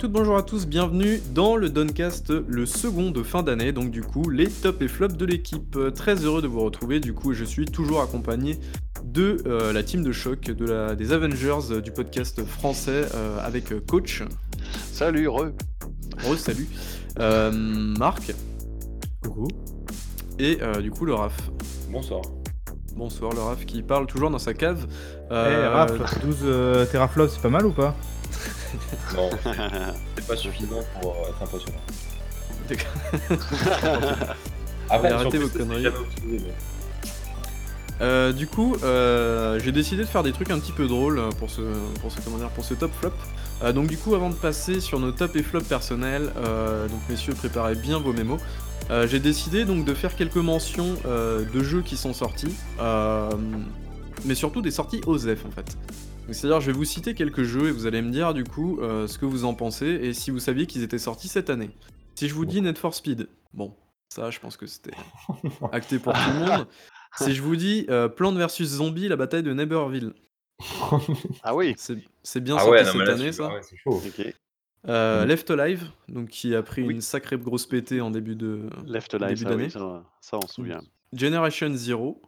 Bonjour à toutes, bonjour à tous, bienvenue dans le Doncast, le second de fin d'année, donc du coup les top et flops de l'équipe. Euh, Très heureux de vous retrouver, du coup je suis toujours accompagné de euh, la team de choc, de la, des Avengers euh, du podcast français euh, avec Coach, Salut, re. Rose, salut, euh, Marc, Coucou. et euh, du coup le Raf. Bonsoir. Bonsoir le Raf qui parle toujours dans sa cave. Eh Euh, Raph, 12 euh, teraflops, c'est pas mal ou pas? Non, c'est pas suffisant pour euh, être impressionnant. Après, arrêtez vos conneries. utilisé, mais- Euh, du coup, euh, j'ai décidé de faire des trucs un petit peu drôles pour ce, pour ce, comment dire, pour ce top flop. Euh, donc du coup, avant de passer sur nos top et flop personnels, euh, donc messieurs, préparez bien vos mémos. Euh, j'ai décidé donc de faire quelques mentions euh, de jeux qui sont sortis, euh, mais surtout des sorties OZEF en fait. C'est-à-dire, je vais vous citer quelques jeux et vous allez me dire du coup euh, ce que vous en pensez et si vous saviez qu'ils étaient sortis cette année. Si je vous dis Need for Speed, bon, ça, je pense que c'était acté pour tout le monde. Si je vous dis euh, Plants vs Zombies, la bataille de Neighborville, Ah oui. c'est bien Ah sorti ouais, non, cette là, année ça. ah ouais, chaud. Ok. Euh, Mhm. Left Alive, donc qui a pris Oui. une sacrée grosse pétée en début de Left Début Alive, ça, oui, ça, ça, on se souvient. Generation Zero.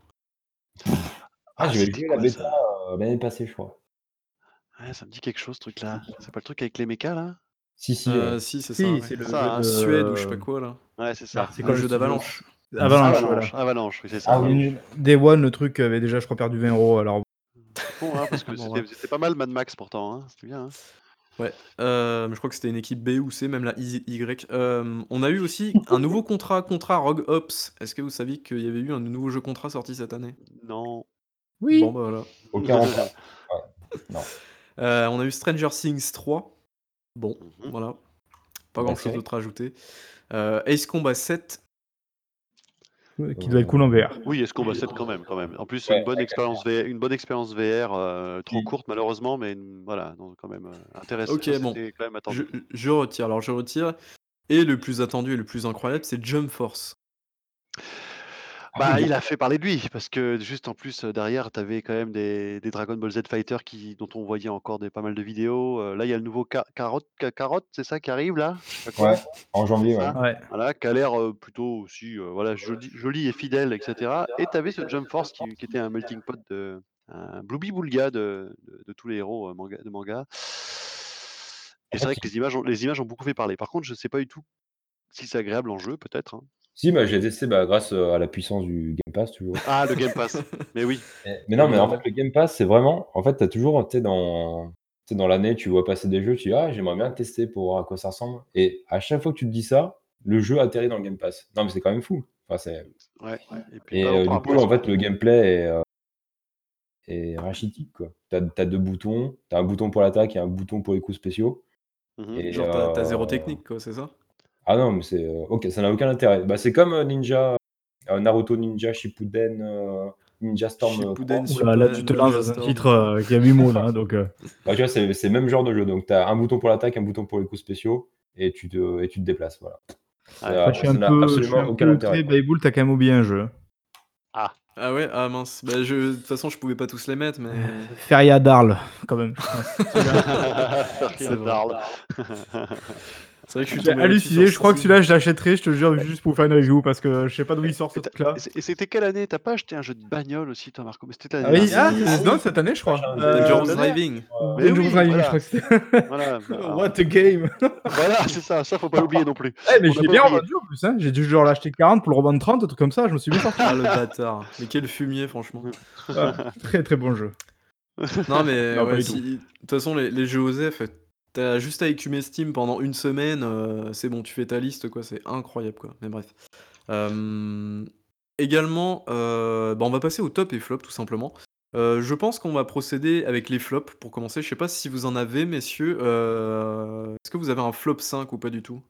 Ah, je vais jouer la bêta euh, l'année passée, je crois. Ouais, ça me dit quelque chose, ce truc-là. C'est pas le truc avec les mechas, là? Si, si. Euh, ouais. si, c'est Si, ça. ouais. c'est le Ça, jeu hein. de... Suède ou je sais pas quoi là. Ouais, c'est ça. Ah, c'est quoi jeu le studio d'Avalanche. Avalanche, Avalanche, voilà. Avalanche, oui, c'est ça. Ah oui. Day One, le truc avait déjà, je crois, perdu 20 euros. Alors, Bon, hein, parce que Bon, c'était ouais. pas mal Mad Max pourtant, hein. c'était bien. hein. Ouais, euh, mais je crois que c'était une équipe B ou C, même la Y. Euh, on a eu aussi un nouveau contrat, contrat Rogue Ops. Est-ce que vous saviez qu'il y avait eu un nouveau jeu contrat sorti cette année? Non. oui. Bon bah voilà. Aucun rempart. Non. Euh, on a eu Stranger Things 3. Bon, Mhm. voilà. Pas grand chose d'autre à ajouter. Euh, Ace Combat 7. Qui doit être cool en VR. Oui, qu'on va 7 quand même, quand même. En plus, Ouais, une bonne expérience VR, une bonne expérience VR, euh, trop Mm. courte malheureusement, mais une- voilà, donc quand même euh, intéressant. Ok, bon. Quand même. Je, je retire. Alors je retire. Et le plus attendu et le plus incroyable, c'est Jump Force. Bah, oui. il a fait parler de lui, parce que juste en plus, euh, derrière, tu avais quand même des, des Dragon Ball Z Fighter qui, dont on voyait encore des, pas mal de vidéos. Euh, là, il y a le nouveau Ca- Carotte, Ca- Carotte, c'est ça qui arrive là? Je sais pas quoi. Ouais, en janvier, C'est ouais. ça Ouais. Voilà, qui a l'air euh, plutôt aussi euh, voilà, joli, joli et fidèle, etc. Et tu avais ce Jump Force qui, qui était un melting pot de. un Blooby Boulga de, de, de tous les héros euh, manga, de manga. Et En c'est vrai que les images, ont, les images ont beaucoup fait parler. Par contre, je ne sais pas du tout si c'est agréable en jeu, peut-être. hein. Si, bah, j'ai testé bah, grâce euh, à la puissance du Game Pass, toujours. Ah, le Game Pass. Mais oui. Mais, mais non, mais en fait, le Game Pass, c'est vraiment. En fait, tu as toujours, tu sais, dans, tu dans l'année, tu vois passer des jeux, tu dis, ah, j'aimerais bien tester pour voir à quoi ça ressemble. Et à chaque fois que tu te dis ça, le jeu atterrit dans le Game Pass. Non, mais c'est quand même fou. Enfin, c'est... Ouais. Et, puis, Et bah, euh, du coup, en fait, le gameplay est, euh, est rachitique, quoi. T'as, t'as deux boutons, t'as un bouton pour l'attaque et un bouton pour les coups spéciaux. Mhm. Et, Genre t'as t'as zéro euh, technique, quoi, c'est ça? Ah non, mais c'est euh, ok, ça n'a aucun intérêt. Bah, c'est comme euh, Ninja, euh, Naruto Ninja Shippuden, euh, Ninja Storm. euh, Shippuden, 3. Oula, là, tu te lances dans un titre euh, qui a 8 mots, là. hein, donc, euh, Bah, tu vois, c'est c'est le même genre de jeu. Donc, tu as un bouton pour l'attaque, un bouton pour les coups spéciaux, et tu te, et tu te déplaces. Voilà. Ça- je suis ça un n'a peu, je suis absolument un aucun peu intérêt. Bayboul, t'as quand même oublié un jeu. Ah ouais, ah mince. Bah, je... De toute façon, je pouvais pas tous les mettre, mais. Feria Darl, quand même. C'est vrai. C'est vrai que je suis halluciné, je crois que celui-là, je l'achèterai, je te jure, juste pour faire une review, parce que je sais pas d'où il sort ce truc-là. et c'était quelle année? T'as pas acheté un jeu de bagnole aussi, toi, Marco Mais C'était Ah l'année oui, ah, non, cette année, je crois. Euh, euh, Driving. Dangerous oui, Driving, je crois que c'était. Voilà, bah, What a game voilà c'est ça, ça faut pas l'oublier non plus. Eh, mais je l'ai bien revendu en plus, hein. J'ai dû genre l'acheter 40 pour le revendre 30, un truc comme ça, je me suis bien sorti. Ah le bâtard. Mais quel fumier, franchement. Ah, très très bon jeu. Non, mais de toute façon, les, jeux T'as juste à écumer Steam pendant une semaine, euh, c'est bon, tu fais ta liste, quoi, c'est incroyable, quoi. Mais bref. Euh, également, euh, bah, on va passer au top et flop, tout simplement. Euh, je pense qu'on va procéder avec les flops pour commencer. Je sais pas si vous en avez, messieurs. euh, Est-ce que vous avez un flop 5 ou pas du tout?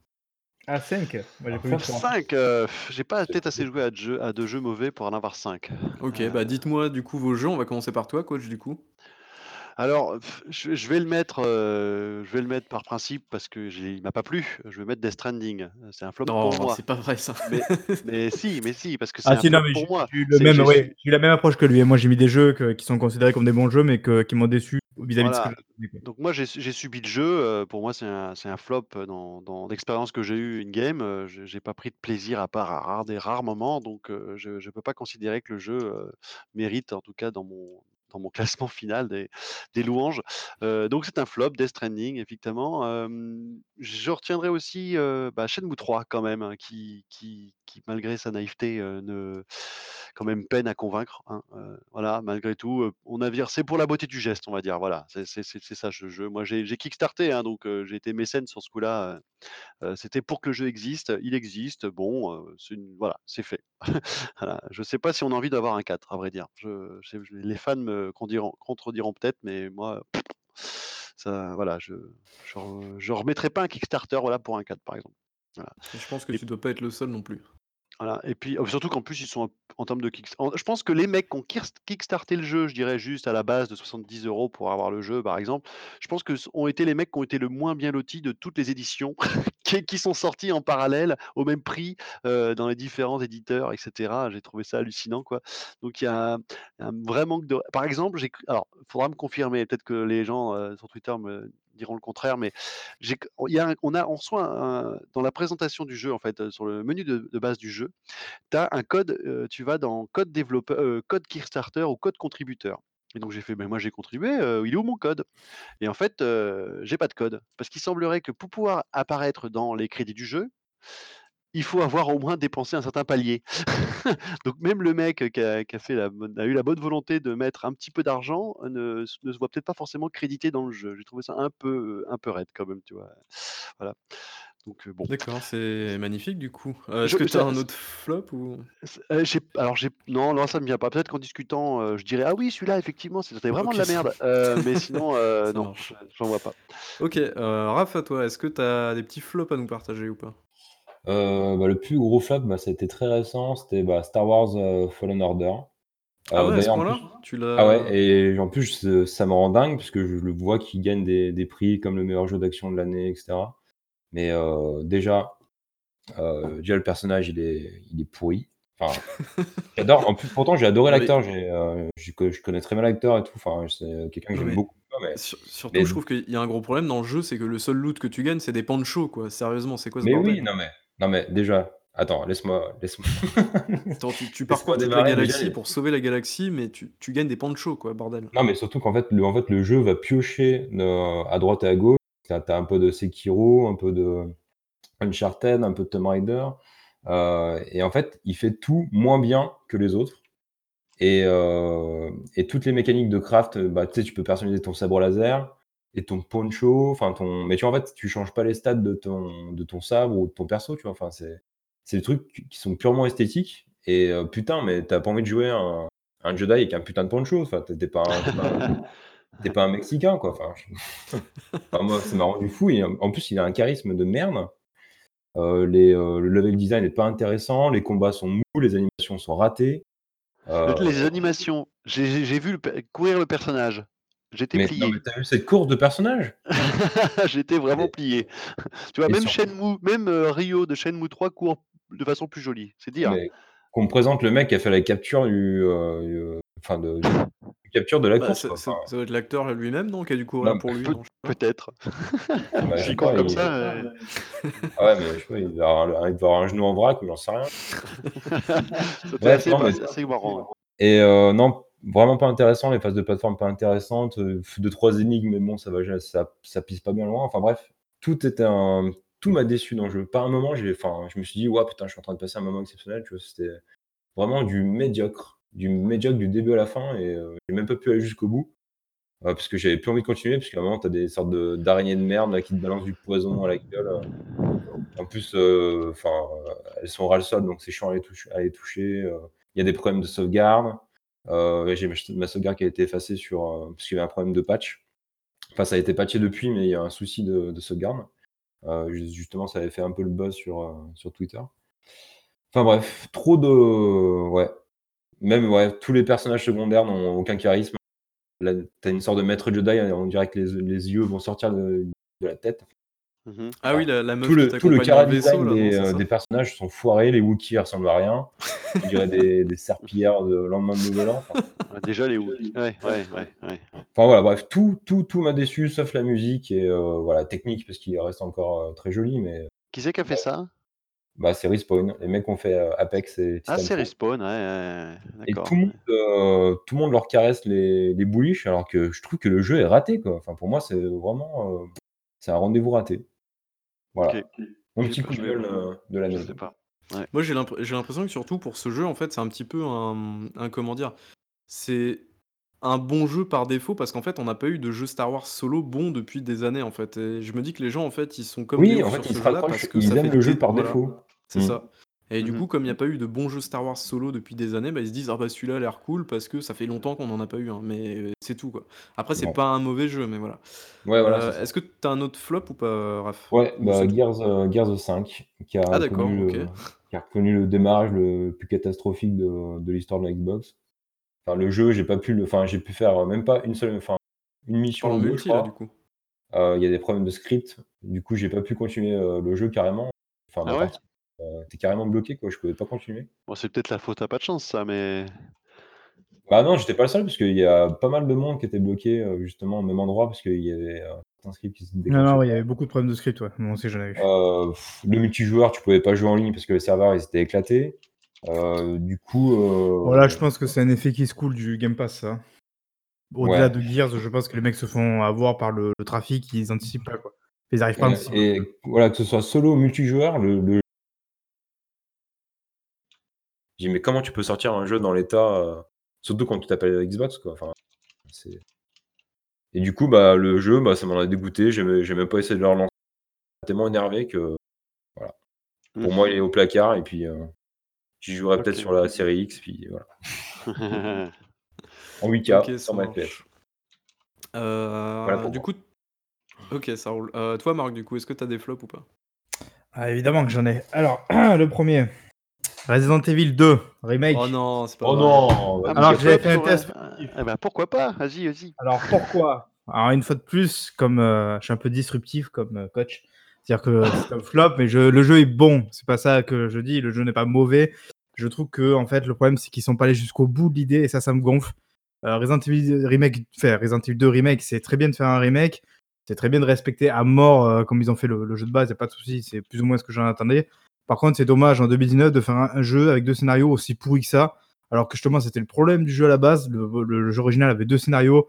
Ah, 5 Moi, j'ai pas vu Top 3. 5, euh, j'ai pas peut-être assez joué à, de jeux, à deux jeux mauvais pour en avoir 5. Ok, Euh, bah dites-moi du coup vos jeux. On va commencer par toi, coach, du coup. Alors, pff, je, je vais le mettre, euh, je vais le mettre par principe parce que j'ai- il m'a pas plu. Je vais mettre Death Stranding. C'est un flop Non, pour moi. c'est pas vrai ça. Mais, mais si, mais si, parce que c'est Ah un si, non, flop mais pour moi. j'ai eu le C'est- même, j'ai- ouais, j'ai eu la même approche que lui. Moi, j'ai mis des jeux que- qui sont considérés comme des bons jeux, mais que- qui m'ont déçu vis-à-vis de ce que Voilà. j'ai donné, quoi. Donc moi j'ai j'ai subi le jeu, heu, pour moi c'est un c'est un flop, heu, dans dans l'expérience que j'ai eue in game, heu, je j'ai pas pris de plaisir à part à rare des rares moments donc heu, je je peux pas considérer que le jeu, heu, mérite en tout cas dans mon dans mon classement final des louanges. Heu, donc c'est un flop, Death Stranding effectivement. Hem, je retiendrai aussi, heu, bah, Shenmue 3 quand même, hein, qui qui qui malgré sa naïveté, heu, ne quand même peine à convaincre, hein, heu, voilà, malgré tout, heu, on dire c'est pour la beauté du geste, on va dire, voilà, c'est ça ce jeu. Moi j'ai kickstarté, hein, donc j'ai été mécène sur ce coup-là, c'était pour que le jeu existe, il existe, bon, une voilà, c'est fait. Voilà, je sais pas si on a envie d'avoir un 4 à vrai dire. Je je les fans me contrediront peut-être, mais moi, ça voilà, je je je remettrai pas un kickstarter, voilà, pour un 4 par exemple. Voilà je pense que et tu dois pas être le seul non plus. Voilà et puis, oh, surtout qu'en plus ils sont en termes de kicks en je pense que les mecs qui ont kickstarté le jeu, je dirais juste à la base de 70 € pour avoir le jeu par exemple, je pense que ont été les mecs qui ont été le moins bien lotis de toutes les éditions qui sont sorties en parallèle au même prix, heu, dans les différents éditeurs et cetera. J'ai trouvé ça hallucinant quoi. Donc il y a un vrai manque de par exemple, j'ai alors, faudra me confirmer, peut-être que les gens, heu, sur Twitter me diront le contraire, mais on a on reçoit dans la présentation du jeu en fait, heu, sur le menu de base du jeu, tu as un code, heu, tu vas dans code développeur code Kickstarter ou code contributeur et donc j'ai fait: «Mais moi j'ai contribué, il est où mon code?» et en fait, j'ai pas de code. Parce qu'il semblerait que pour pouvoir apparaître dans les crédits du jeu, il faut avoir au moins dépensé un certain palier. Donc même le mec qui a qui a fait la a eu la bonne volonté de mettre un petit peu d'argent, ne s ne se voit peut-être pas forcément crédité dans le jeu. J'ai trouvé ça un peu, un peu raide quand même, tu vois? Voilà, donc heu, bon. D'accord, c'est magnifique du coup. Est-ce Je que tu as un autre flop ou? Alors j'ai non, non, ça me vient pas. Peut-être qu'en discutant, je dirais: «Ah oui, celui-là effectivement, c'était vraiment de la merde», mais sinon, non, j'en vois pas. OK, Raph à toi, est-ce que tu as des petits flops à nous partager ou pas? Heu, bah, le plus gros flop, bah, été très récent, c'était, bah, Star Wars, heu, Fallen Order. Ah Heu, ouais, à ce en plus? Tu ah ouais l'as et en plus, ça me rend dingue parce que je le vois qu'il gagne des des prix comme le meilleur jeu d'action de l'année et cetera. Mais déjà, déjà le personnage il est il est pourri. Enfin, j'adore en plus pourtant j'ai adoré l'acteur, j'ai, je co je connais très bien l'acteur et tout, enfin c'est quelqu'un que j'aime beaucoup? Mais sur surtout mais je trouve qu'il y a un gros problème dans le jeu, c'est que le seul loot que tu gagnes, c'est des ponchos quoi. Sérieusement, c'est quoi ce mais oui, non mais non mais déjà, attends, laisse-moi laisse-moi. Attends, tu tu parcours toute la déjà galaxie pour sauver la galaxie, mais tu tu gagnes des ponchos quoi, bordel. non mais surtout qu'en fait le en fait le jeu va piocher, à droite et à gauche. Tu as un peu de Sekiro, un peu de Uncharted, un peu de Tomb Raider, heu et en fait, il fait tout moins bien que les autres. Et heu et toutes les mécaniques de craft, bah, tu sais, tu peux personnaliser ton sabre laser et ton poncho, enfin ton mais tu vois, en fait, tu changes pas les stats de ton de ton sabre ou de ton perso, tu vois? Enfin, c'est c'est des trucs qui sont purement esthétiques et heu, putain, mais tu as pas envie de jouer un un Jedi avec un putain de poncho, enfin, tu es tu es pas un tu es pas un pas Mexicain, quoi, enfin, enfin moi, ça m'a rendu fou et en en plus, il a un charisme de merde. Heu, les, le level design est pas intéressant, les combats sont mous, les animations sont ratées. Les animations, j'ai j'ai vu le courir le personnage, j'étais mais non, mais plié. tu as vu cette course de personnages? J'étais vraiment Mais plié. Tu vois, et même surtout Shenmue, même, heu, Ryo de Shenmue 3 court de façon plus jolie, c'est dire. mais qu'on me présente le mec qui a fait la capture du, heu, enfin de du capture de la Bah, course, ça quoi, ça enfin, ça doit être l'acteur lui-même non, qui a dû courir non, pour lui, Peut non, je sais pas? peut-être. bah, je sais S'il court pas, comme il ça, ah ouais, mais je sais pas, il doit avoir il doit avoir un genou en vrac ou j'en sais rien. C'était Bref, assez non, mais assez marrant, et non, vraiment pas intéressant, les phases de plateforme pas intéressantes, heu, 2-3 énigmes, mais bon, ça va ça ça pisse pas bien loin. Enfin bref, tout était un tout m'a déçu dans le jeu. Pas un moment, j'ai enfin, je me suis dit: «Waouh, putain, je suis en train de passer un moment exceptionnel»? C'était vraiment du médiocre, du médiocre du début à la fin et heu, j'ai même pas pu aller jusqu'au bout, heu, parce que j'avais plus envie de continuer, parce qu'à un moment, tu as des sortes de d'araignées de merde qui te balancent du poison à la gueule, heu. En plus, heu, enfin, elles sont ras le sol, donc c'est chiant à les toucher. Il y a des problèmes de sauvegarde, j'ai ma sauvegarde qui a été effacée sur, heu, parce qu'il y avait un problème de patch. Enfin, ça a été patché depuis, mais il y a un souci de de sauvegarde. Ju justement, ça avait fait un peu le buzz sur, sur Twitter. Enfin bref, trop de ouais, même ouais, tous les personnages secondaires n'ont aucun charisme. Là, tu as une sorte de maître Jedi, on dirait que les les yeux vont sortir de la tête. Mmh Ah oui, la, la meuf Tout le, qui tout le cara le vaisseau, design là, non, des, c'est euh, des personnages sont foirés, les Wookiees ressemblent à rien. On dirait des, des serpillères de lendemain de nouvel an. Enfin, Ah, déjà les Wookiees. Ouais, ouais, ouais, ouais. enfin, voilà, bref, tout, tout, tout m'a déçu, sauf la musique et euh, voilà, technique, parce qu'il reste encore euh, très joli, mais Qui c'est qui a fait ça? Bah, c'est Respawn. Les mecs ont fait euh, Apex et Ah, c'est. Respawn, ouais, Et tout le, monde, euh, tout le monde leur caresse les, les bullish, alors que je trouve que le jeu est raté. Quoi. Enfin, pour moi, c'est vraiment euh, c'est un rendez-vous raté. Voilà. Ok. Mon Je petit coup de je gueule euh, de Je l'année. sais pas. Moi, j'ai l'impr- j'ai l'impression que surtout pour ce jeu, en fait, c'est un petit peu un, un- comment dire, c'est un bon jeu par défaut parce qu'en fait, on n'a pas eu de jeu Star Wars solo bon depuis des années, en fait. Et je me dis que les gens, en fait, ils sont comme Oui, en sur fait, ce ils se parce que ils ça aiment fait le jeu par voilà, défaut. C'est Mm. ça. Et du Mhm. coup, comme il n'y a pas eu de bons jeux Star Wars solo depuis des années, bah, ils se disent ah bah celui-là a l'air cool parce que ça fait longtemps qu'on n'en a pas eu un. Mais euh, c'est tout quoi. Après, c'est pas un mauvais jeu, mais voilà. Ouais, voilà, Euh. Est-ce que tu as un autre flop ou pas, Raph? Ouais, Ou bah, Gears, euh, Gears 5, qui a, Ah, d'accord, connu ok. le, qui a connu le démarrage le plus catastrophique de, de l'histoire de la Xbox. Enfin, le jeu, j'ai pas pu le, enfin, j'ai pu faire même pas une seule, enfin, une mission en multi là, du coup. Euh, Il y a des problèmes de script, du coup, j'ai pas pu continuer euh, le jeu carrément. Enfin, Ah ouais? partie, euh, t'es carrément bloqué, quoi, je pouvais pas continuer. Bon, c'est peut-être la faute à pas de chance, ça, mais. Bah non, j'étais pas le seul, parce qu'il y a pas mal de monde qui était bloqué, euh, justement, au même endroit, parce qu'il y avait euh, certains scripts qui se Non, déclenchaient non, pas. ouais, il y avait beaucoup de problèmes de script, ouais. Moi aussi, j'en ai eu. Euh, pff, le multijoueur, tu pouvais pas jouer en ligne parce que les serveurs ils étaient éclatés. Euh, du coup, euh, Voilà, je pense que c'est un effet qui se coule du Game Pass, ça. Au-delà Ouais. de Gears, je pense que les mecs se font avoir par le, le trafic, ils anticipent pas, quoi. Ils arrivent pas à anticiper. et voilà, que ce soit solo ou multijoueur, le, le... Je dis, mais comment tu peux sortir un jeu dans l'état, euh, surtout quand tu t'appelles Xbox, quoi. Enfin, c'est... Et du coup, bah, le jeu, bah, ça m'en a dégoûté. J'ai même j'ai même pas essayé de le relancer. tellement énervé que, voilà. Pour Mhm. moi, il est au placard et puis euh, j'y jouerai peut-être sur la série X, puis voilà. En 8K, Ok, ça sans ma FPS. Euh, Voilà pour du moi. coup, ok, ça roule. Euh, toi, Marc, du coup, est-ce que tu as des flops ou pas? Ah, évidemment que j'en ai. Alors, le premier. Resident Evil 2, remake. Oh non, c'est pas Oh vrai. non Ah, Alors j'avais fait un test. Ah bah pourquoi pas? Vas-y, vas-y. Alors pourquoi? Alors une fois de plus, comme euh, je suis un peu disruptif comme euh, coach, c'est-à-dire que c'est un flop, mais je- le jeu est bon. C'est pas ça que je dis. Le jeu n'est pas mauvais. Je trouve que en fait le problème c'est qu'ils sont pas allés jusqu'au bout de l'idée et ça, ça me gonfle. Euh, Resident Evil remake, faire Resident Evil 2 remake, c'est très bien de faire un remake. C'est très bien de respecter à mort euh, comme ils ont fait le, le jeu de base. Y a pas de souci. C'est plus ou moins ce que j'en attendais. Par contre, c'est dommage en 2019 de faire un, un jeu avec deux scénarios aussi pourris que ça. Alors que justement, c'était le problème du jeu à la base. Le, le- le jeu original avait deux scénarios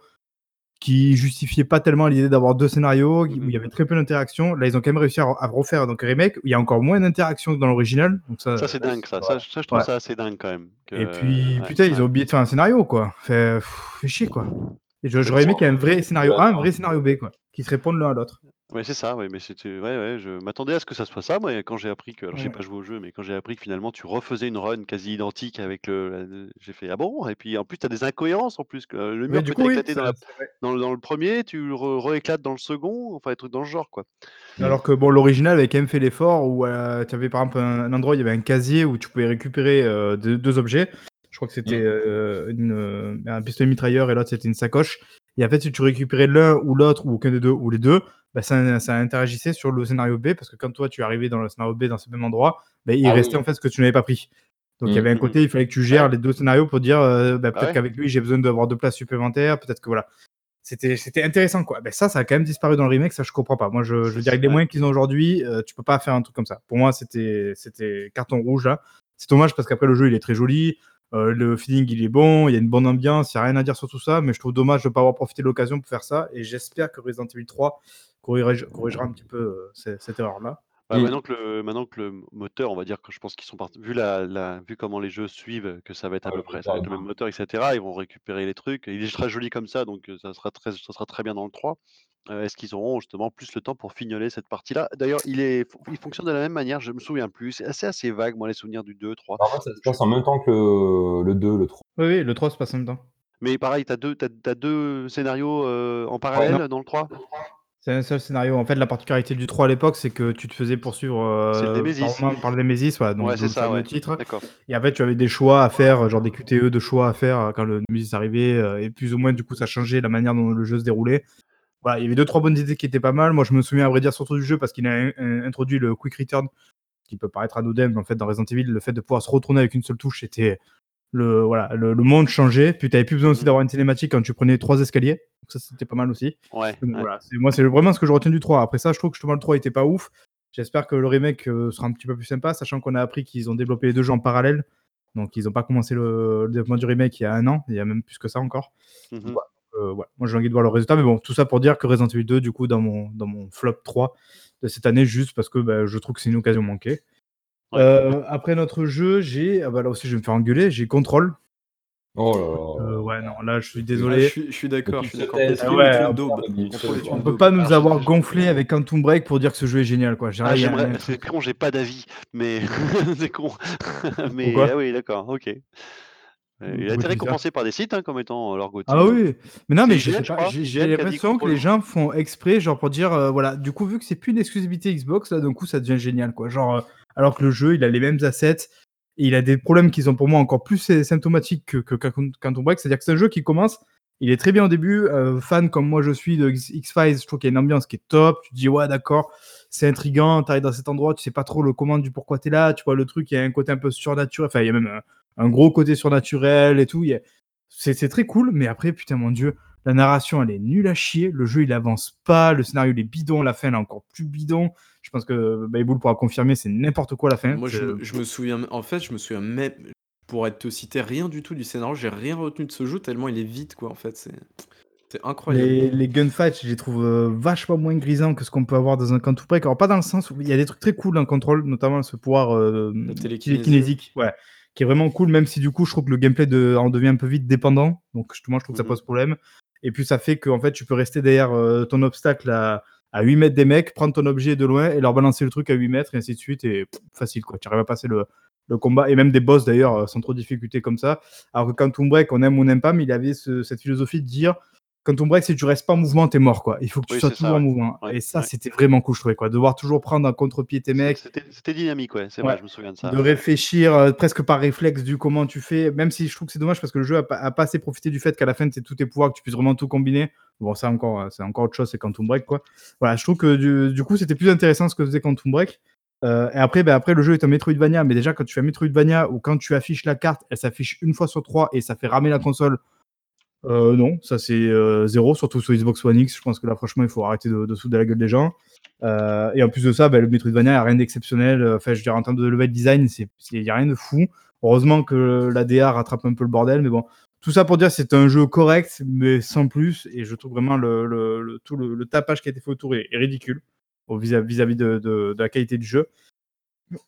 qui justifiaient pas tellement l'idée d'avoir deux scénarios, où il y avait très peu d'interaction. Là, ils ont quand même réussi à, à refaire donc, un remake où il y a encore moins d'interaction que dans l'original. Donc ça, Ça, c'est dingue, ça. Ça, ça, je trouve Ouais. ça assez dingue quand même. que- et puis, ouais, putain, ils ont oublié de faire un scénario, quoi. Fait, pff, fait chier, quoi. Et je- j'aurais aimé qu'il y ait un vrai scénario A, un vrai scénario B, quoi. Qui se répondent l'un à l'autre. Ouais, c'est ça, ouais, mais c'était. Ouais, ouais, je m'attendais à ce que ça soit ça, moi, quand j'ai appris que. Alors, j'ai Ouais. pas joué au jeu, mais quand j'ai appris que finalement tu refaisais une run quasi identique avec le. la- J'ai fait, ah bon? Et puis en plus, t'as des incohérences en plus. Que le Mais mur du peut coup, oui, éclater dans, ça- la- c'est vrai. dans, le- dans le premier, tu le re- rééclates dans le second, enfin, des trucs dans le genre, quoi. Alors que bon, l'original avait quand même fait l'effort où euh, tu avais par exemple un, un endroit, il y avait un casier où tu pouvais récupérer euh, deux, deux objets. Je crois que c'était euh, euh, un pistolet mitrailleur et l'autre c'était une sacoche. Et en fait, si tu récupérais l'un ou l'autre ou aucun des deux ou les deux, bah, ça, ça interagissait sur le scénario B parce que quand toi tu arrivais dans le scénario B dans ce même endroit, bah, il Ah restait oui. en fait ce que tu n'avais pas pris. Donc il y Mhm. avait un côté, il fallait que tu gères les deux scénarios pour dire euh, bah, peut-être ouais. qu'avec lui j'ai besoin d'avoir deux places supplémentaires, peut-être que voilà. C'était intéressant quoi. Ben ça, ça a quand même disparu dans le remake, ça je comprends pas. Moi je, je dirais que les moyens qu'ils ont aujourd'hui, euh, tu peux pas faire un truc comme ça. Pour moi, c'était c'était carton rouge là. C'est dommage parce qu'après le jeu il est très joli, euh, le feeling il est bon, il y a une bonne ambiance, il y a rien à dire sur tout ça, mais je trouve dommage de pas avoir profité de l'occasion pour faire ça. Et j'espère que Resident Evil 3 corrigera, corrigera un petit peu euh, cette, cette erreur là. Bah, maintenant, que le, maintenant que le moteur, on va dire que je pense qu'ils sont partis. Vu, la, la- vu comment les jeux suivent, que ça va être à peu près ça va être moteur le même moteur, etc., ils vont récupérer les trucs. Il est très joli comme ça, donc euh, ça sera très, ça sera très bien dans le 3. Euh, Est-ce qu'ils auront justement plus le temps pour fignoler cette partie-là? D'ailleurs, il, est, il fonctionne de la même manière, je me souviens plus. C'est assez, assez vague, moi, les souvenirs du 2, 3. Normalement, ça se passe en même temps que le, le 2, le 3. Oui, oui, le 3 se passe en même temps. Mais pareil, tu as, deux- t'as- t'as deux scénarios euh, en parallèle dans le 3 C'est un seul scénario. En fait, la particularité du 3 à l'époque, c'est que tu te faisais poursuivre euh, le par, le Nemesis, voilà, donc Ouais, d'où c'est le ça, ouais. titre. Et en fait, tu avais des choix à faire, genre des QTE de choix à faire quand le Nemesis arrivait, et plus ou moins, du coup, ça changeait la manière dont le jeu se déroulait. Voilà, il y avait deux trois bonnes idées qui étaient pas mal. Moi, je me souviens à vrai dire surtout du jeu parce qu'il a in- in- introduit le quick return, qui peut paraître anodin, mais en fait dans Resident Evil, le fait de pouvoir se retourner avec une seule touche, c'était le voilà, le, le monde changeait. Puis t'avais plus besoin aussi Mhm. d'avoir une cinématique quand tu prenais trois escaliers. Donc ça, c'était pas mal aussi. Ouais. Donc, voilà, moi, c'est vraiment ce que je retiens du 3. Après ça, je trouve que justement le 3 était pas ouf. J'espère que le remake euh, sera un petit peu plus sympa, sachant qu'on a appris qu'ils ont développé les deux jeux en parallèle. Donc, ils n'ont pas commencé le, le développement du remake il y a un an, il y a même plus que ça encore. Mhm. Euh, voilà. Moi, j'ai envie de voir le résultat, mais bon, tout ça pour dire que Resident Evil 2, du coup, dans mon, dans mon flop 3 de cette année, juste parce que bah, je trouve que c'est une occasion manquée. Ouais. Euh, après notre jeu, j'ai. ah bah là aussi, je vais me faire engueuler. J'ai Control. Oh là là. Euh, ouais, non, là, je suis Ah, désolé. je, suis, je suis d'accord, je suis d'accord. On peut- pas nous Ah, avoir gonflé avec Quantum Break pour dire que ce jeu est génial, quoi. J'ai Ah, rien- j'aimerais. rien- C'est con, j'ai pas d'avis, mais c'est con. mais Pourquoi ah oui, d'accord, ok. Il a été récompensé par des sites hein, comme étant euh, leur GOTY. Ah oui, mais non, mais j'ai l'impression que les gens font exprès, genre pour dire, euh, voilà, du coup, vu que c'est plus une exclusivité Xbox, là, d'un coup, ça devient génial, quoi. Genre, euh, alors que le jeu, il a les mêmes assets, et il a des problèmes qui sont pour moi encore plus sy- symptomatiques que, que Quantum Quantum Break, c'est-à-dire que c'est un jeu qui commence, il est très bien au début, euh, fan comme moi je suis de X-Files, je trouve qu'il y a une ambiance qui est top, tu te dis, ouais, d'accord, c'est intriguant, t'arrives dans cet endroit, tu sais pas trop le comment du pourquoi t'es là, tu vois le truc, il y a un côté un peu surnaturel, enfin, il y a même un, gros côté surnaturel et tout, c'est très cool, mais après, putain, mon dieu, la narration, elle est nulle à chier. Le jeu, il avance pas. Le scénario, il est bidon. La fin, elle est encore plus bidon. Je pense que Bayboul pourra confirmer, c'est n'importe quoi la fin. Moi, je, me- je me souviens, en fait, je me souviens même, pour être citer rien du tout du scénario, j'ai rien retenu de ce jeu tellement il est vite, quoi, en fait, c'est c'est incroyable. Les, les gunfights, je les trouve euh, vachement moins grisants que ce qu'on peut avoir dans un Quantum Break. Alors, pas dans le sens où il y a des trucs très cool dans Control, notamment ce pouvoir euh, télékinésie. kinésique, ouais, qui est vraiment cool, même si du coup, je trouve que le gameplay de, en devient un peu vite dépendant. Donc, justement, je trouve que ça Mhm. pose problème. Et puis, ça fait que en fait, tu peux rester derrière euh, ton obstacle à, à 8 mètres des mecs, prendre ton objet de loin et leur balancer le truc à 8 mètres, et ainsi de suite. Et pff, facile, quoi. Tu arrives à passer le, le combat, et même des boss d'ailleurs, euh, sans trop de difficulté comme ça. Alors que Quantum Break, on aime ou on n'aime pas, mais il avait ce- cette philosophie de dire Quantum Break, si tu restes pas en mouvement, t'es mort, quoi. Il faut que tu Oui, sois ça, toujours en mouvement. Ouais, et ça, ouais. c'était vraiment cool, je trouvais, quoi. Devoir toujours prendre un contre-pied tes mecs, C'était dynamique, ouais, c'est vrai, je me souviens de ça. de réfléchir euh, presque par réflexe du comment tu fais, même si je trouve que c'est dommage parce que le jeu a, pas- a pas assez profité du fait qu'à la fin, c'est tous tes pouvoirs, que tu puisses vraiment tout combiner. Bon, ça encore, euh, c'est encore autre chose, c'est Quantum Break, quoi. Voilà, je trouve que du, du coup, c'était plus intéressant ce que faisait Quantum Break. Euh, et après, ben, après, le jeu est un Metroidvania, mais déjà, quand tu fais un Metroidvania ou quand tu affiches la carte, elle s'affiche une fois sur trois et ça fait ramer la console. Euh, non, ça c'est euh, zéro, surtout sur Xbox One X. Je pense que là, franchement, il faut arrêter de, de de la gueule des gens. Euh, et en plus de ça, ben, le Metroidvania, il n'y a rien d'exceptionnel. Enfin, je veux dire, en termes de level design, il n'y a rien de fou. Heureusement que la DA rattrape un peu le bordel, mais bon. Tout ça pour dire c'est un jeu correct, mais sans plus. Et je trouve vraiment le, tout le, tapage qui a été fait autour est, ridicule vis-à-vis de, la qualité du jeu.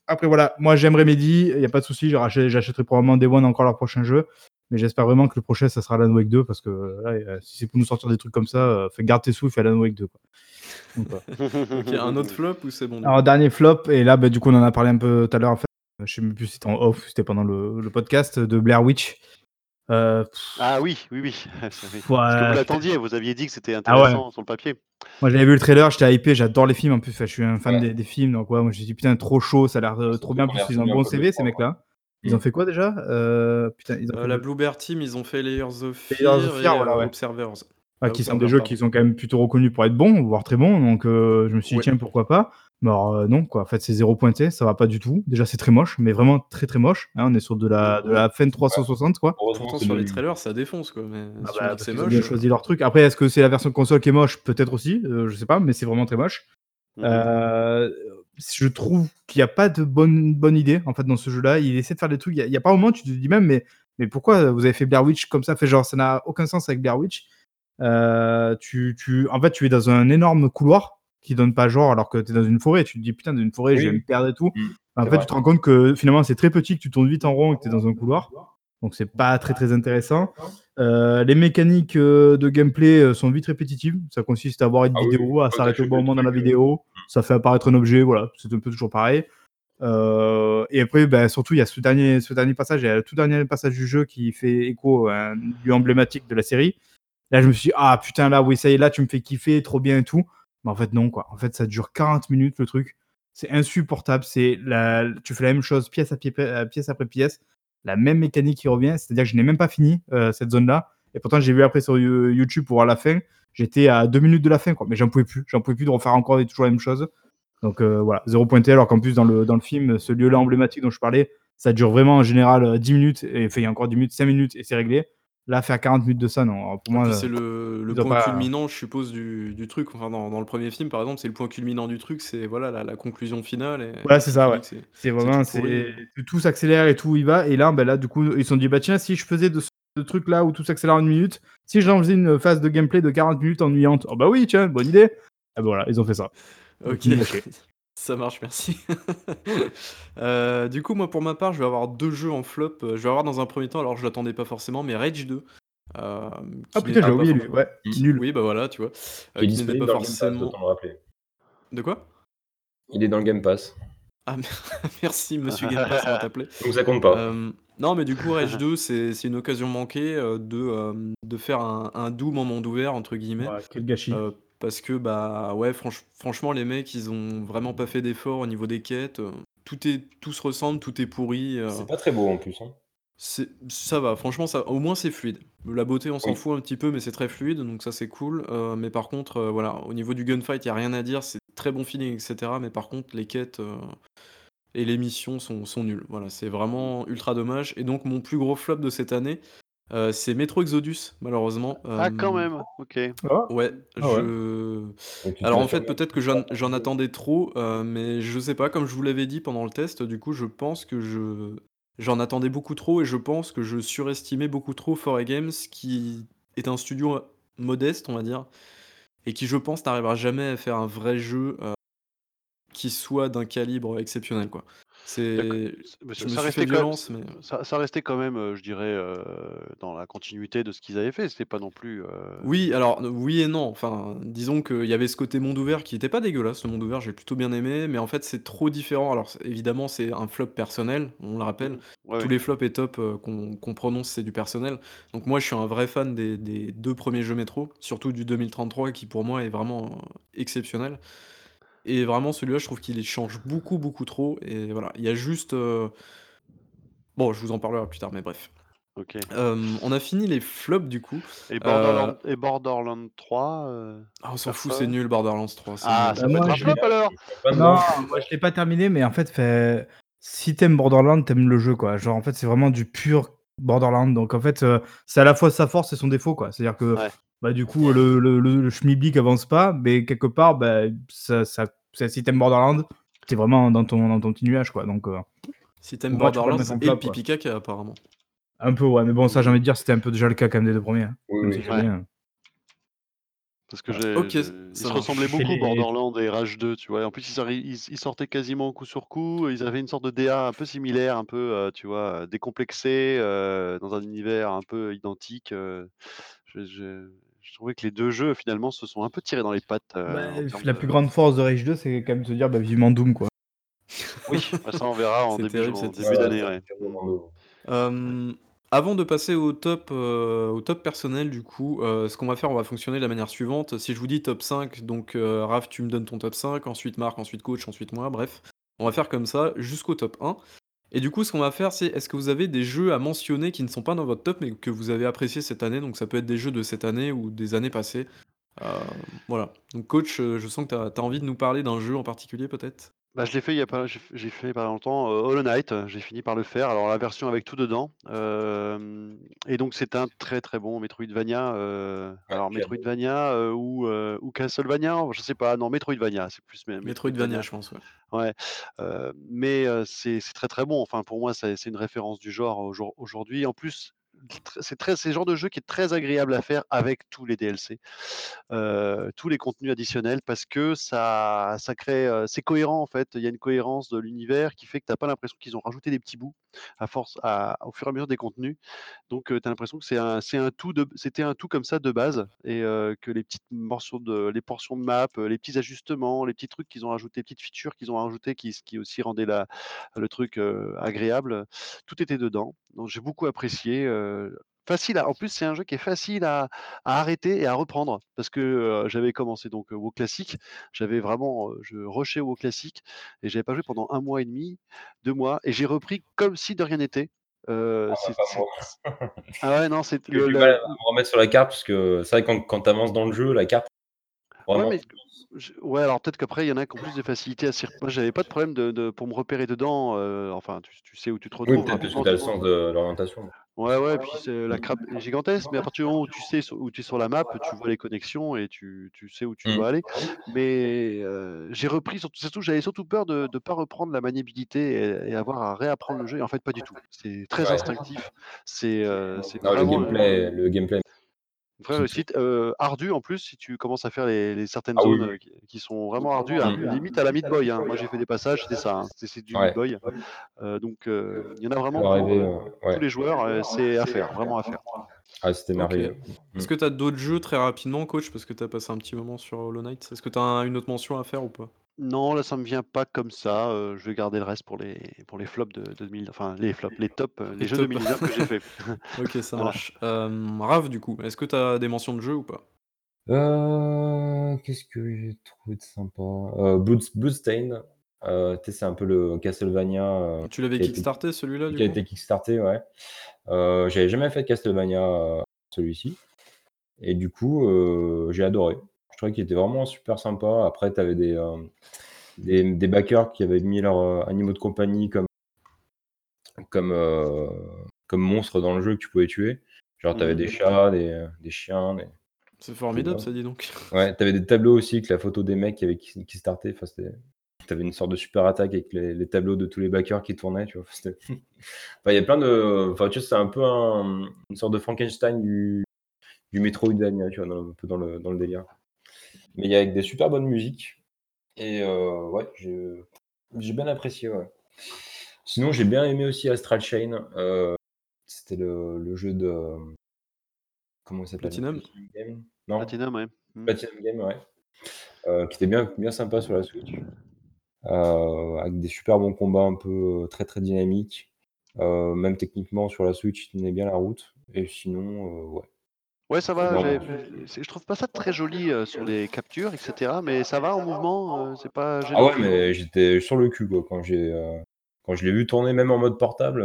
Après, voilà, moi j'aime Remedy, il n'y a pas de souci, j'achèterai j'achèterai probablement Day One encore leur prochain jeu. Mais j'espère vraiment que le prochain, ça sera Alan Wake 2, parce que là, euh, si c'est pour nous sortir des trucs comme ça, euh, fais garde tes sous, fais Alan Wake 2. Quoi. Donc, voilà. Ok, un autre flop ou c'est bon Alors, dernier flop, et là, bah, du coup, on en a parlé un peu tout à l'heure. En fait. Je sais même plus si c'était en off, c'était pendant le, le podcast de Blair Witch. Euh, Ah oui, oui, oui. ouais, Parce que vous l'attendiez, vous aviez dit que c'était Ah ouais. intéressant sur le papier. Moi, j'avais vu le trailer, j'étais hypé, j'adore les films. En plus, enfin, je suis un fan Ouais. des, des films, donc ouais, moi, j'ai dit putain, trop chaud, ça a l'air euh, trop bien. Plus, ils ont un bon CV, ces crois, mecs-là. Ils Mm. ont fait quoi déjà? Euh, Putain, ils ont Euh, fait la Bluebird Team, ils ont fait Layers of Fear, Layers of Fear, et voilà, euh, ouais. Observers. Ah, Ah, qui sont des jeux pardon. qui sont quand même plutôt reconnus pour être bons, voire très bons. Donc, euh, je me suis dit, Ouais. tiens, pourquoi pas? Mais alors, euh, non, quoi. En fait, c'est zéro pointé, ça va pas du tout. Déjà, c'est très moche, mais vraiment très très moche. hein. on est sur de la, de la fin 360, quoi. Pourtant, sur le- les trailers, ça défonce quoi. Mais Ah si bah, qu'ils ont bien choisi leur truc. Après, est-ce que c'est la version console qui est moche? Peut-être aussi, euh, je sais pas, mais c'est vraiment très moche. Mhm. Euh, je trouve qu'il n'y a pas de bonne, bonne idée en fait dans ce jeu-là. Il essaie de faire des trucs. Il n'y a, pas un moment où tu te dis même, mais, mais pourquoi vous avez fait Blair Witch comme ça? Fait genre, ça n'a aucun sens avec Blair Witch. Euh, tu, tu, en fait, tu es dans un énorme couloir qui donne pas genre alors que tu es dans une forêt. Tu te dis putain, dans une forêt, je vais me perdre et tout. Mm, en c'est fait, vrai. tu te rends compte que finalement, c'est très petit, que tu tournes vite en rond et que tu es dans un couloir. Donc, c'est pas très très intéressant. Euh, les mécaniques euh, de gameplay sont vite répétitives. Ça consiste à avoir une Ah oui, vidéo, à s'arrêter au bon moment dans la vidéo. Ça fait apparaître un objet, voilà, c'est un peu toujours pareil. Euh, et après, ben, surtout, il y a ce dernier, ce dernier passage, il y a le tout dernier passage du jeu qui fait écho un lieu emblématique de la série. Là, je me suis dit, ah putain, là, oui, ça y est, là, tu me fais kiffer, trop bien et tout. Mais en fait, non, quoi. En fait, ça dure 40 minutes, le truc. C'est insupportable. C'est la... Tu fais la même chose, pièce, à euh, pièce après pièce. La même mécanique qui revient. C'est-à-dire que je n'ai même pas fini euh, cette zone-là. Et pourtant, j'ai vu après sur You- YouTube pour voir la fin. J'étais à deux minutes de la fin, quoi. Mais j'en pouvais plus, j'en pouvais plus de refaire encore et toujours la même chose. Donc euh, voilà, zéro pointé, alors qu'en plus, dans le, dans le film, ce lieu-là emblématique dont je parlais, ça dure vraiment en général euh, 10 minutes, et enfin, il y a encore 10 minutes, 5 minutes, et c'est réglé. Là, faire 40 minutes de ça, non. Alors, pour Et moi, puis euh, c'est le, point pas- culminant, je suppose, du, du truc. Enfin, dans, dans le premier film, par exemple, c'est le point culminant du truc, c'est voilà la, la conclusion finale. Et, Voilà, c'est ça, ouais. c'est- vraiment, c'est tout s'accélère et tout y va. Et là, ben là, du coup, ils se sont dit, bah tiens, si je faisais de ce truc là où tout s'accélère en une minute, si j'en faisais une phase de gameplay de 40 minutes ennuyante, oh bah oui, tiens, bonne idée. Et ben voilà, ils ont fait ça. Ok, ça marche, merci. Euh, du coup, moi, pour ma part, je vais avoir deux jeux en flop. Euh, Je vais avoir dans un premier temps, alors je l'attendais pas forcément, mais Rage 2. euh, Ah putain, j'ai oublié lui. Ouais, qui- nul. Oui, bah voilà, tu vois. Euh, qui n'était pas dans le Game Pass, forcément. De quoi? Il est dans le Game Pass. Ah, merci, monsieur Game Pass, on va t'appeler. Donc ça compte pas. Euh, non, mais du coup, Rage 2, c'est c'est une occasion manquée euh, de, euh, de faire un, un Doom en monde ouvert, entre guillemets. Ouais, quel gâchis. Euh, parce que, bah, ouais, franch- franchement, les mecs, ils ont vraiment pas fait d'efforts au niveau des quêtes. euh, Tout, est, tout se ressemble, tout est pourri. euh, C'est pas très beau en plus. hein. C'est- ça va, franchement, ça, au moins c'est fluide. La beauté, on s'en Oui. fout un petit peu, mais c'est très fluide, donc ça c'est cool. Euh, mais par contre, euh, voilà, au niveau du gunfight, il y a rien à dire, c'est très bon feeling, etc. Mais par contre, les quêtes euh, et les missions sont, sont nulles. Voilà, c'est vraiment ultra dommage. Et donc, mon plus gros flop de cette année, euh, c'est Metro Exodus, malheureusement. Ah, quand même, ok. Ah, Ouais, Ah ouais. je. Tu Alors en fait, peut-être que j'en j'en attendais trop, euh, mais je sais pas, comme je vous l'avais dit pendant le test, du coup, je pense que je j'en attendais beaucoup trop et je pense que je surestimais beaucoup trop 4A Games, qui est un studio modeste, on va dire, et qui, je pense, n'arrivera jamais à faire un vrai jeu euh, qui soit d'un calibre exceptionnel, quoi. C'est, je ça, me ça suis restait quand même, violence, mais ça, ça restait quand même, euh, je dirais, euh, dans la continuité de ce qu'ils avaient fait. C'était pas non plus. euh, Oui, alors oui et non. Enfin, disons qu'il y avait ce côté monde ouvert qui était pas dégueulasse. Le monde ouvert, j'ai plutôt bien aimé, mais en fait, c'est trop différent. Alors, c'est- évidemment, c'est un flop personnel, on le rappelle. ouais, Tous ouais. les flops et tops euh, qu'on qu'on prononce, c'est du personnel. Donc, moi, je suis un vrai fan des, des deux premiers jeux métro, surtout du 2033, qui pour moi est vraiment euh, exceptionnel. Et vraiment, celui-là, je trouve qu'il change beaucoup, beaucoup trop. Et voilà, il y a juste. euh, Bon, je vous en parlerai plus tard, mais bref. Ok. Euh, on a fini les flops du coup. Et Borderland, et Borderland 3. euh, Ah, on s'en fout, c'est Personne nul Borderlands 3. c'est Ah, nul. ça Bah, peut moi, être un je flop l'ai- alors Non, moi je l'ai pas terminé, mais en fait, fait, si t'aimes Borderlands, t'aimes le jeu, quoi. Genre, en fait, c'est vraiment du pur Borderlands. Donc, en fait, euh, c'est à la fois sa force et son défaut, quoi. C'est-à-dire que, Ouais. Bah, du coup, le, le, le, le schmilblick avance pas, mais quelque part, bah, ça, ça, ça- si t'aimes Borderlands, t'es vraiment dans ton, dans ton petit nuage, quoi. Donc, euh, Si t'aimes Borderlands et quoi. pipi caca apparemment. un peu, ouais. Mais bon, ça, j'ai envie de dire, c'était un peu déjà le cas quand même des deux premiers. hein. Oui, oui. bien. Parce que j'ai. Ok, j'ai- ça ils se marche. ressemblaient beaucoup, les- Borderland et Rage 2, tu vois. En plus, ils, arri- ils, ils sortaient quasiment coup sur coup. Ils avaient une sorte de DA un peu similaire, un peu, euh, tu vois, euh, décomplexé, euh, dans un univers un peu identique. euh, je, je- je trouvais que les deux jeux, finalement, se sont un peu tirés dans les pattes. euh, Bah, la de- plus grande force de Rage 2, c'est quand même de se dire, bah, vivement Doom, quoi. Oui, bah, ça, on verra en C'est début, terrible, en cette début histoire. d'année. ouais. Euh, avant de passer au top, euh, au top personnel, du coup, euh, ce qu'on va faire, on va fonctionner de la manière suivante. Si je vous dis top 5, donc euh, Raph, tu me donnes ton top 5, ensuite Marc, ensuite coach, ensuite moi, bref. On va faire comme ça jusqu'au top 1. Et du coup, ce qu'on va faire, c'est est-ce que vous avez des jeux à mentionner qui ne sont pas dans votre top, mais que vous avez appréciés cette année? Donc ça peut être des jeux de cette année ou des années passées. Euh, voilà. Donc coach, euh, je sens que tu as, envie de nous parler d'un jeu en particulier peut-être? Bah, je l'ai fait il y a pas, j'ai j'ai fait pas longtemps euh, Hollow Knight, euh, j'ai fini par le faire. Alors la version avec tout dedans. euh, et donc c'est un très très bon Metroidvania. euh, alors Metroidvania euh, ou, euh, ou Castlevania, je sais pas. Non Metroidvania, c'est plus mais- Metroidvania, je pense. Ouais. Ouais, euh, mais euh, c'est c'est très très bon. Enfin, pour moi, c'est c'est une référence du genre aujourd- aujourd'hui. En plus, c'est très genre de jeu qui est très agréable à faire avec tous les DLC, tous les contenus additionnels, parce que ça ça crée, c'est cohérent en fait. Il y a une cohérence de l'univers qui fait que t'as pas l'impression qu'ils ont rajouté des petits bouts à force, à, au fur et à mesure des contenus. Donc, tu as l'impression que c'est un, c'est un tout de, c'était un tout comme ça de base, et que les petites morceaux de, les portions de map, les petits ajustements, les petits trucs qu'ils ont rajoutés, les petites features qu'ils ont rajoutées, qui, qui aussi rendaient la, le truc agréable, tout était dedans. Donc, j'ai beaucoup apprécié. Facile à, en plus, c'est un jeu qui est facile à, à arrêter et à reprendre parce que euh, j'avais commencé donc euh, WoW classique, j'avais vraiment, euh, je rushais WoW classique et j'avais pas joué pendant un mois et demi, deux mois et j'ai repris comme si de rien n'était Heu, Ah, c'est bah, ah ouais, non, c'est le à me remettre sur la carte parce que c'est vrai quand quand tu avances dans le jeu, la carte, ouais, mais je ouais, alors peut-être qu'après il y en a qui ont plus de facilité à s'y moi j'avais pas de problème de de pour me repérer dedans, heu, enfin tu tu sais où tu te oui, retrouves peut-être parce que rapidement, tu as le sens de l'orientation. Ouais, ouais, puis c'est la crabe est gigantesque, mais à partir du moment où tu sais sur où tu es sur la map, tu vois les connexions et tu tu sais où tu Mmh. dois aller. Mais, heu, j'ai repris surtout surtout j'avais surtout peur de de pas reprendre la maniabilité et et avoir à réapprendre le jeu et en fait pas du tout. C'est très Ouais. instinctif, c'est, heu, c'est Non, le vraiment, heu, gameplay le gameplay une vraie réussite, heu, ardu en plus si tu commences à faire les les certaines Ah zones, oui. heu, qui qui sont vraiment ardues, à Mmh. limite à la Meat Boy, hein. Moi j'ai fait des passages, c'était ça, hein, c'était c'est du Meat Ouais. Boy, heu, donc, il y en a vraiment Pour arriver, tous les joueurs, c'est à faire, vraiment à faire. Ah, c'était merveilleux. Est-ce Mmh. que tu as d'autres jeux très rapidement, coach, parce que tu as passé un petit moment sur Hollow Knight? Est-ce que tu as une autre mention à faire ou pas? Non, là, ça me vient pas comme ça, je vais garder le reste pour les pour les flops de de 2000 enfin les flops, les tops, les Les jeux tops. 2019 que j'ai fait. Ok, ça Voilà. marche. Hem, Raph, du coup, est-ce que tu as des mentions de jeux ou pas? Qu'est-ce que j'ai trouvé de sympa? Bloodstained, heu, tu sais, c'est un peu le Castlevania, Tu l'avais qui a été kickstarté celui-là, du qui a coup? été kickstarté, ouais. J'avais jamais fait de Castlevania, celui-ci et du coup, j'ai adoré. Je trouvais qu'il était vraiment super sympa. Après, tu avais des, hem, des des backers qui avaient mis leurs, heu, animaux de compagnie comme comme, heu, comme monstres dans le jeu que tu pouvais tuer. Genre, tu avais Mmh des chats, des, des chiens, des C'est formidable ça, dis donc. Ouais, tu avais des tableaux aussi avec la photo des mecs qui avaient qui qui startaient, enfin c'était tu avais une sorte de super attaque avec les les tableaux de tous les backers qui tournaient, tu vois? Enfin, il y a plein de enfin, tu vois, c'est un peu un une sorte de Frankenstein du du Metroidvania, tu vois? Dans un peu dans le dans le délire. Mais il y a avec des super bonnes musiques et heu, ouais, j'ai j'ai bien apprécié, ouais. Sinon, j'ai bien aimé aussi Astral Chain, heu, c'était le le jeu de, comment il s'appelle? Platinum? Platinum Game? Non? Platinum, ouais. Mmh. Platinum Game, ouais, heu, qui était bien bien sympa sur la Switch. Avec des super bons combats un peu, très, très dynamiques. Même techniquement sur la Switch, il tenait bien la route et sinon, ouais. Ouais, ça va, c'est je trouve pas ça très joli, heu, sur les captures et cetera, mais ça va en mouvement, heu, c'est pas ah ouais, mais j'étais sur le cul, quoi, quand j'ai, heu, quand je l'ai vu tourner même en mode portable,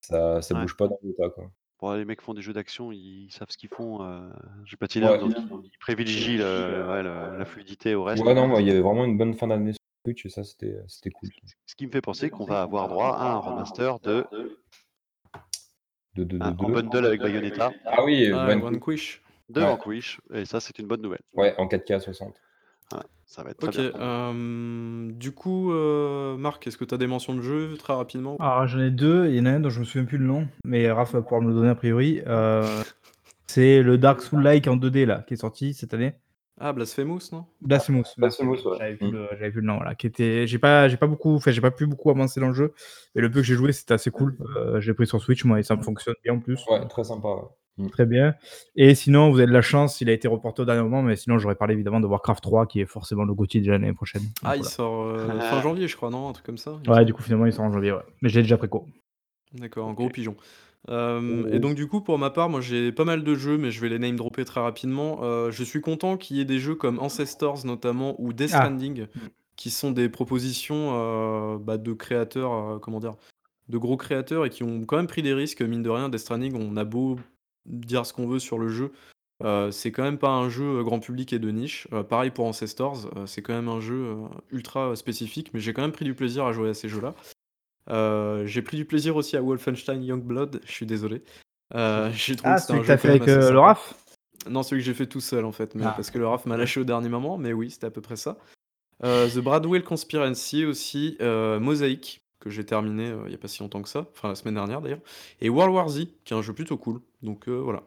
ça ça Ouais. bouge pas d'un iota, quoi. Bon, les mecs font des jeux d'action, ils savent ce qu'ils font, heu, chez Platinum, Ouais. donc ils ils privilégient le ouais, le la fluidité au reste. Ouais, non, moi, il y avait vraiment une bonne fin d'année sur Switch et ça, c'était, c'était cool. Ce qui me fait penser qu'on va avoir droit à un remaster de De de de hein, en bundle avec Bayonetta, ah oui, Ah, Vanquish. Vanquish. de Ouais. Vanquish et ça, c'est une bonne nouvelle. Ouais, en 4K à 60. Voilà, ça va être très Ok, bien. hem, du coup, heu, Marc, est-ce que tu as des mentions de jeux très rapidement? Alors j'en ai 2, il y en a un dont je me souviens plus le nom, mais Raph va pouvoir me le donner a priori. Heu, c'est le Dark Souls-like en 2D là, qui est sorti cette année. Ah, Blasphemous, non? Blasphemous. Blasphemous, ouais. J'avais plus Mmh. plus le nom, voilà, qui était j'ai pas j'ai pas beaucoup enfin j'ai pas pu beaucoup avancer dans le jeu, mais le peu que j'ai joué, c'était assez cool. Heu, je l'ai pris sur Switch moi et ça me fonctionne bien en plus. Ouais, très sympa, ouais. Mmh. Très bien et sinon, vous avez de la chance, il a été reporté au dernier moment, mais sinon j'aurais parlé évidemment de Warcraft 3 qui est forcément le GOTY de l'année prochaine. Donc Ah, il sort, heu, fin janvier, je crois, non? Un truc comme ça, Ouais, du coup finalement il sort en janvier, ouais, mais j'ai déjà préco. D'accord, un OK. gros pigeon. Hem Oh et oui. donc du coup, pour ma part, moi j'ai pas mal de jeux, mais je vais les name dropper très rapidement. Heu, je suis content qu'il y ait des jeux comme Ancestors notamment ou Death Ah! Stranding, qui sont des propositions, heu, bah, de créateurs, comment dire? De gros créateurs et qui ont quand même pris des risques, mine de rien. Death Stranding, on a beau dire ce qu'on veut sur le jeu, c'est quand même pas un jeu, grand public et de niche. Pareil pour Ancestors, c'est quand même un jeu, ultra, spécifique, mais j'ai quand même pris du plaisir à jouer à ces jeux-là. Heu, j'ai pris du plaisir aussi à Wolfenstein Youngblood, je suis désolé. J'ai trouvé Ah, celui que jeu tu as quand fait avec, heu, le. Raph? Non, celui que j'ai fait tout seul en fait, mais Ah. parce que le Raph m'a lâché au dernier moment, mais oui, c'était à peu près ça. Heu, The Bradwell Conspiracy aussi, heu, Mosaic, que j'ai terminé, il y a pas si longtemps que ça, enfin la semaine dernière d'ailleurs, et World War Z, qui est un jeu plutôt cool, donc voilà.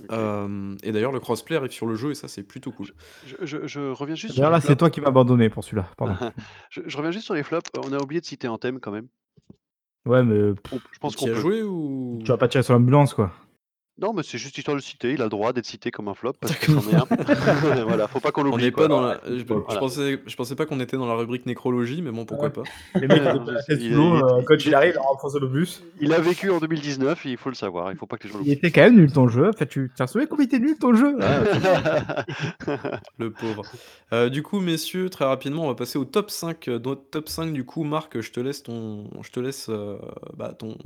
OK. Hem et d'ailleurs le crossplay arrive sur le jeu et ça, c'est plutôt cool. Je je je reviens juste sur D'ailleurs les là, c'est flops. toi qui m'as abandonné pour celui-là, pardon. Je je reviens juste sur les flops, on a oublié de citer Anthem quand même. Ouais, mais On je pense tu y qu'on as peut. joué tu ou? vas pas tirer sur l'ambulance quoi. Non, mais c'est juste histoire de le citer, il a le droit d'être cité comme un flop parce que c'en est un. Voilà, faut pas qu'on On l'oublie n'est pas quoi. dans la je Voilà. pensais je pensais pas qu'on était dans la rubrique nécrologie, mais bon, pourquoi pas. Les mecs, il heu, est quand il il est arrive, il le bus. il a vécu en 2019, il faut le savoir, il faut pas que les gens Il était quand même nul ton jeu, enfin tu tu as souviens comme il était nul ton jeu? Ah, Le pauvre. Heu, du coup, messieurs, très rapidement, on va passer au top 5, heu, notre top 5 du coup. Marc, je te laisse ton je te laisse, bah, ton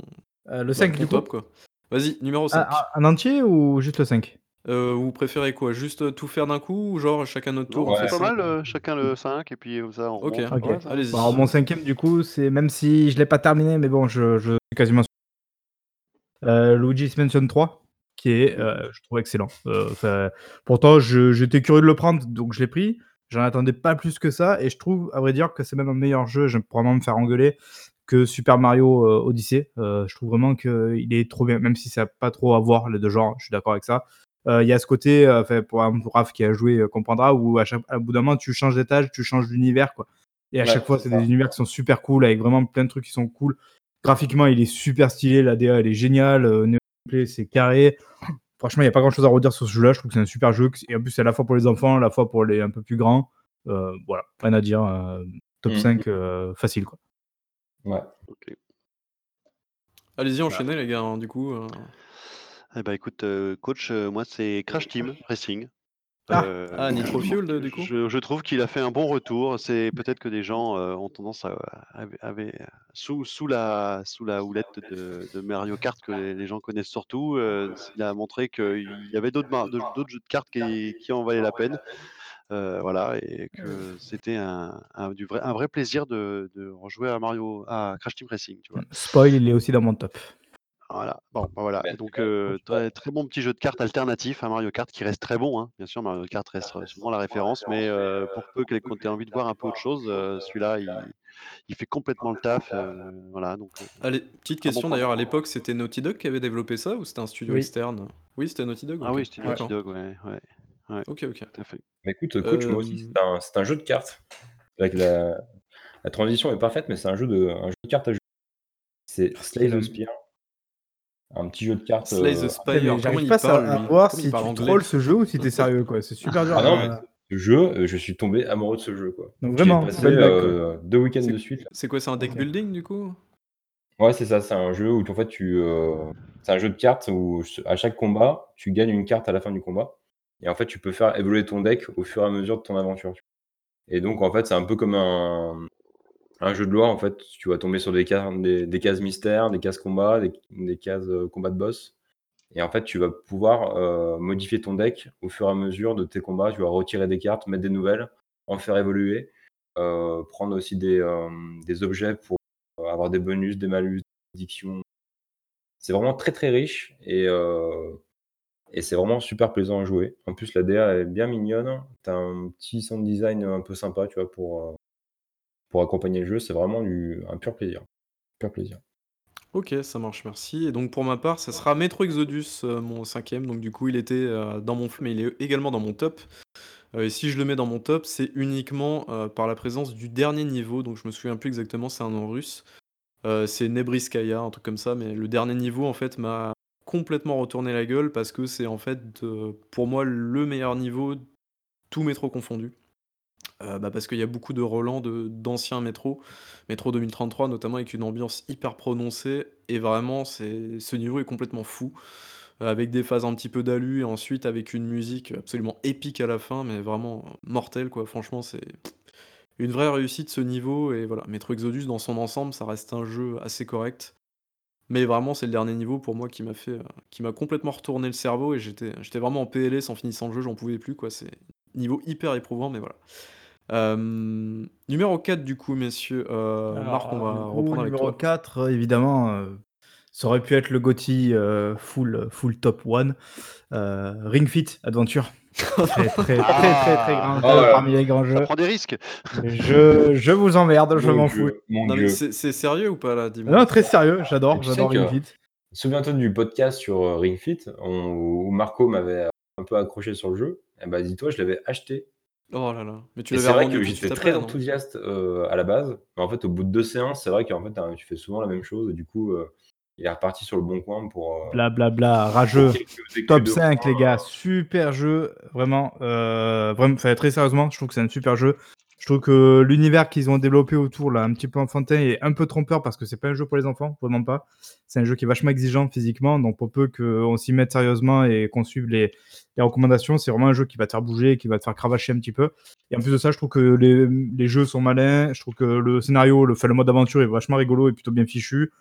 Euh, le Bah, 5 ton du coup top, quoi. Vas-y, numéro 5. Ah, ah, En entier ou juste le 5 Euh, vous préférez quoi? Juste euh, tout faire d'un coup ou genre chacun notre tour on c'est fait pas mal, euh, chacun le 5 et puis comme ça on Ok, remonte. Ok. Ouais, ça va. allez-y. Bon, alors, mon cinquième, du coup, c'est même si je l'ai pas terminé, mais bon, je, je suis quasiment. Euh, Luigi's Mansion 3, qui est, euh, je trouve excellent. Euh, enfin, pourtant, je- j'étais curieux de le prendre, donc je l'ai pris. J'en attendais pas plus que ça, et je trouve, à vrai dire, que c'est même un meilleur jeu. Je vais probablement me faire engueuler que Super Mario euh, Odyssey. Euh, je trouve vraiment qu'il est trop bien, même si ça n'a pas trop à voir les deux genres. Je suis d'accord avec ça. Euh, Il y a ce côté, pour un Raph qui a joué comprendra, où à, chaque, à bout d'un moment, tu changes d'étage, tu changes d'univers, quoi. Et à Ouais, chaque fois, c'est des univers qui sont super cool, avec vraiment plein de trucs qui sont cool. Graphiquement, il est super stylé, la DA, elle est géniale, euh, c'est carré. Franchement, il n'y a pas grand chose à redire sur ce jeu-là. Je trouve que c'est un super jeu. Et en plus, c'est à la fois pour les enfants, à la fois pour les un peu plus grands. Euh, voilà, rien à dire. euh, top Mhm. 5 euh, facile, quoi. Ouais. Ok. Allez-y, enchaînez les gars, hein, du coup. euh. Eh ben écoute, euh, coach, euh, moi c'est Crash Team Racing. Ah. Euh, Ah, Nitro Fuel, du coup je, je trouve qu'il a fait un bon retour. C'est peut-être que des gens euh, ont tendance à, sous, sous la sous la houlette de, de Mario Kart que les, les gens connaissent surtout. euh, il a montré qu'il y avait d'autres mar- d'autres jeux de cartes qui, qui en valaient la peine. Euh, voilà, et que c'était un, un, du vrai, un vrai plaisir de, de rejouer à Mario, à Crash Team Racing, tu vois. Spoil, il est aussi dans mon top. Voilà, bon, bah voilà. Ben, Donc, euh, très, très bon petit jeu de cartes alternatif à Mario Kart qui reste très bon. Hein. Bien sûr, Mario Kart reste euh, souvent la référence, mais euh, pour peu que tu aies envie de voir un peu autre chose, euh, celui-là, il, il fait complètement le taf. euh, voilà, donc, Allez, petite question d'ailleurs, à l'époque c'était Naughty Dog qui avait développé ça ou c'était un studio Oui. externe? Oui, c'était Naughty Dog ah oui, c'était Naughty. Dog, ouais, ouais, Ok, ok. tout à fait. Mais écoute, coach, moi aussi, Euh, c'est un, c'est un jeu de cartes. Avec la, la transition est parfaite, mais c'est un jeu de, un jeu de cartes à jouer. C'est Slay the Spire. Un petit jeu de cartes. Slay euh, the Spire, comment J'arrive pas parle à, voir si tu trolls ce jeu ou si t'es sérieux, quoi. C'est super dur. Ah non, à- mais ce jeu, euh, je suis tombé amoureux de ce jeu. Quoi. Donc vraiment, passé euh, deux week-ends C'est- de suite. là. C'est quoi, c'est un deck building du coup? Ouais, c'est ça, c'est un jeu où en fait tu. euh, c'est un jeu de cartes où à chaque combat, tu gagnes une carte à la fin du combat. Et en fait, tu peux faire évoluer ton deck au fur et à mesure de ton aventure. Et donc, en fait, c'est un peu comme un, jeu de loi. En fait, tu vas tomber sur des, cases des, cases mystères, des cases combat, des, cases euh, combat de boss. Et en fait, tu vas pouvoir euh, modifier ton deck au fur et à mesure de tes combats. Tu vas retirer des cartes, mettre des nouvelles, en faire évoluer, euh, prendre aussi des, objets pour avoir des bonus, des malus, des addictions. C'est vraiment très très riche et, et c'est vraiment super plaisant à jouer. En plus, la DA est bien mignonne. Tu as un petit sound design un peu sympa, tu vois, pour, euh, pour accompagner le jeu. C'est vraiment un pur plaisir. Pur plaisir. Ok, ça marche, merci. Et donc pour ma part, ça sera Metro Exodus, euh, mon cinquième. Donc du coup, il était euh, dans mon mais il est également dans mon top. Et si je le mets dans mon top, c'est uniquement par la présence du dernier niveau. Donc je me souviens plus exactement, c'est un nom russe. C'est Nebriskaya, un truc comme ça. Mais le dernier niveau, en fait, m'a complètement retourné la gueule parce que c'est en fait, pour moi, le meilleur niveau, tout métro confondu. Euh, bah, parce qu'il y a beaucoup de relents d'anciens métros, métro 2033 notamment, avec une ambiance hyper prononcée. Et vraiment, ce niveau est complètement fou. euh, avec des phases un petit peu d'alu et ensuite avec une musique absolument épique à la fin, mais vraiment mortelle, quoi. Franchement, c'est une vraie réussite ce niveau. Et voilà, Metro Exodus, dans son ensemble, ça reste un jeu assez correct. Mais vraiment, c'est le dernier niveau pour moi qui m'a fait, euh, qui m'a complètement retourné le cerveau et j'étais, j'étais vraiment en PLS en finissant le jeu, j'en pouvais plus, quoi. C'est niveau hyper éprouvant, mais voilà. Euh, numéro 4 du coup, messieurs. Euh, Alors, Marc, on va coup, reprendre avec numéro toi. 4, évidemment, ça aurait pu être le GOTY full, full top 1. Euh, Ring Fit Adventure. Très, très, très, très, très, grand Ah. jeu Oh là. parmi les grands Ça jeux. prend des risques. Je, je vous emmerde, je m'en fous. C'est sérieux ou pas là Non, très sérieux, j'adore, j'adore Ring Fit. Souviens-toi du podcast sur euh, Ring Fit on- où Marco m'avait un peu accroché sur le jeu. Et bah dis-toi, je l'avais acheté. Oh là là. Mais tu l'avais c'est vrai que j'étais très enthousiaste euh, à la base. Mais en fait, au bout de deux séances, c'est vrai qu'en fait, hein, tu fais souvent la même chose. Et du coup, euh, il est reparti sur le bon coin pour. euh, Blablabla, pour rageux. quelques Top de 5, points. les gars. Super jeu. Vraiment. Euh, vraiment très sérieusement, je trouve que c'est un super jeu. Je trouve que l'univers qu'ils ont développé autour, là, un petit peu enfantin, est un peu trompeur parce que c'est pas un jeu pour les enfants, vraiment pas. C'est un jeu qui est vachement exigeant physiquement, donc pour peu qu'on s'y mette sérieusement et qu'on suive les, les recommandations, c'est vraiment un jeu qui va te faire bouger, qui va te faire cravacher un petit peu. Et en plus de ça, je trouve que les, les jeux sont malins. Je trouve que le scénario, le, enfin, le mode aventure est vachement rigolo et plutôt bien fichu.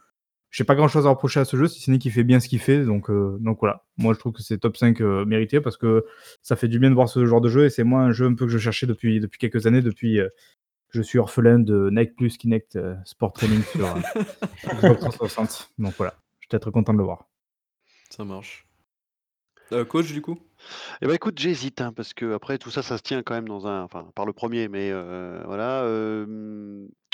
J'ai pas grand chose à reprocher à ce jeu, si ce n'est qu'il fait bien ce qu'il fait. Donc, euh, donc voilà. Moi, je trouve que c'est top 5 euh, mérité parce que ça fait du bien de voir ce genre de jeu et c'est moi un jeu un peu que je cherchais depuis, depuis quelques années, depuis euh, que je suis orphelin de Nike Plus Kinect euh, Sport Training sur euh, Xbox 360. Donc voilà, je suis très content de le voir. Ça marche. Euh, coach, du coup? Eh ben écoute, j'hésite, hein, parce que après tout ça, ça se tient quand même dans un enfin, par le premier, mais voilà,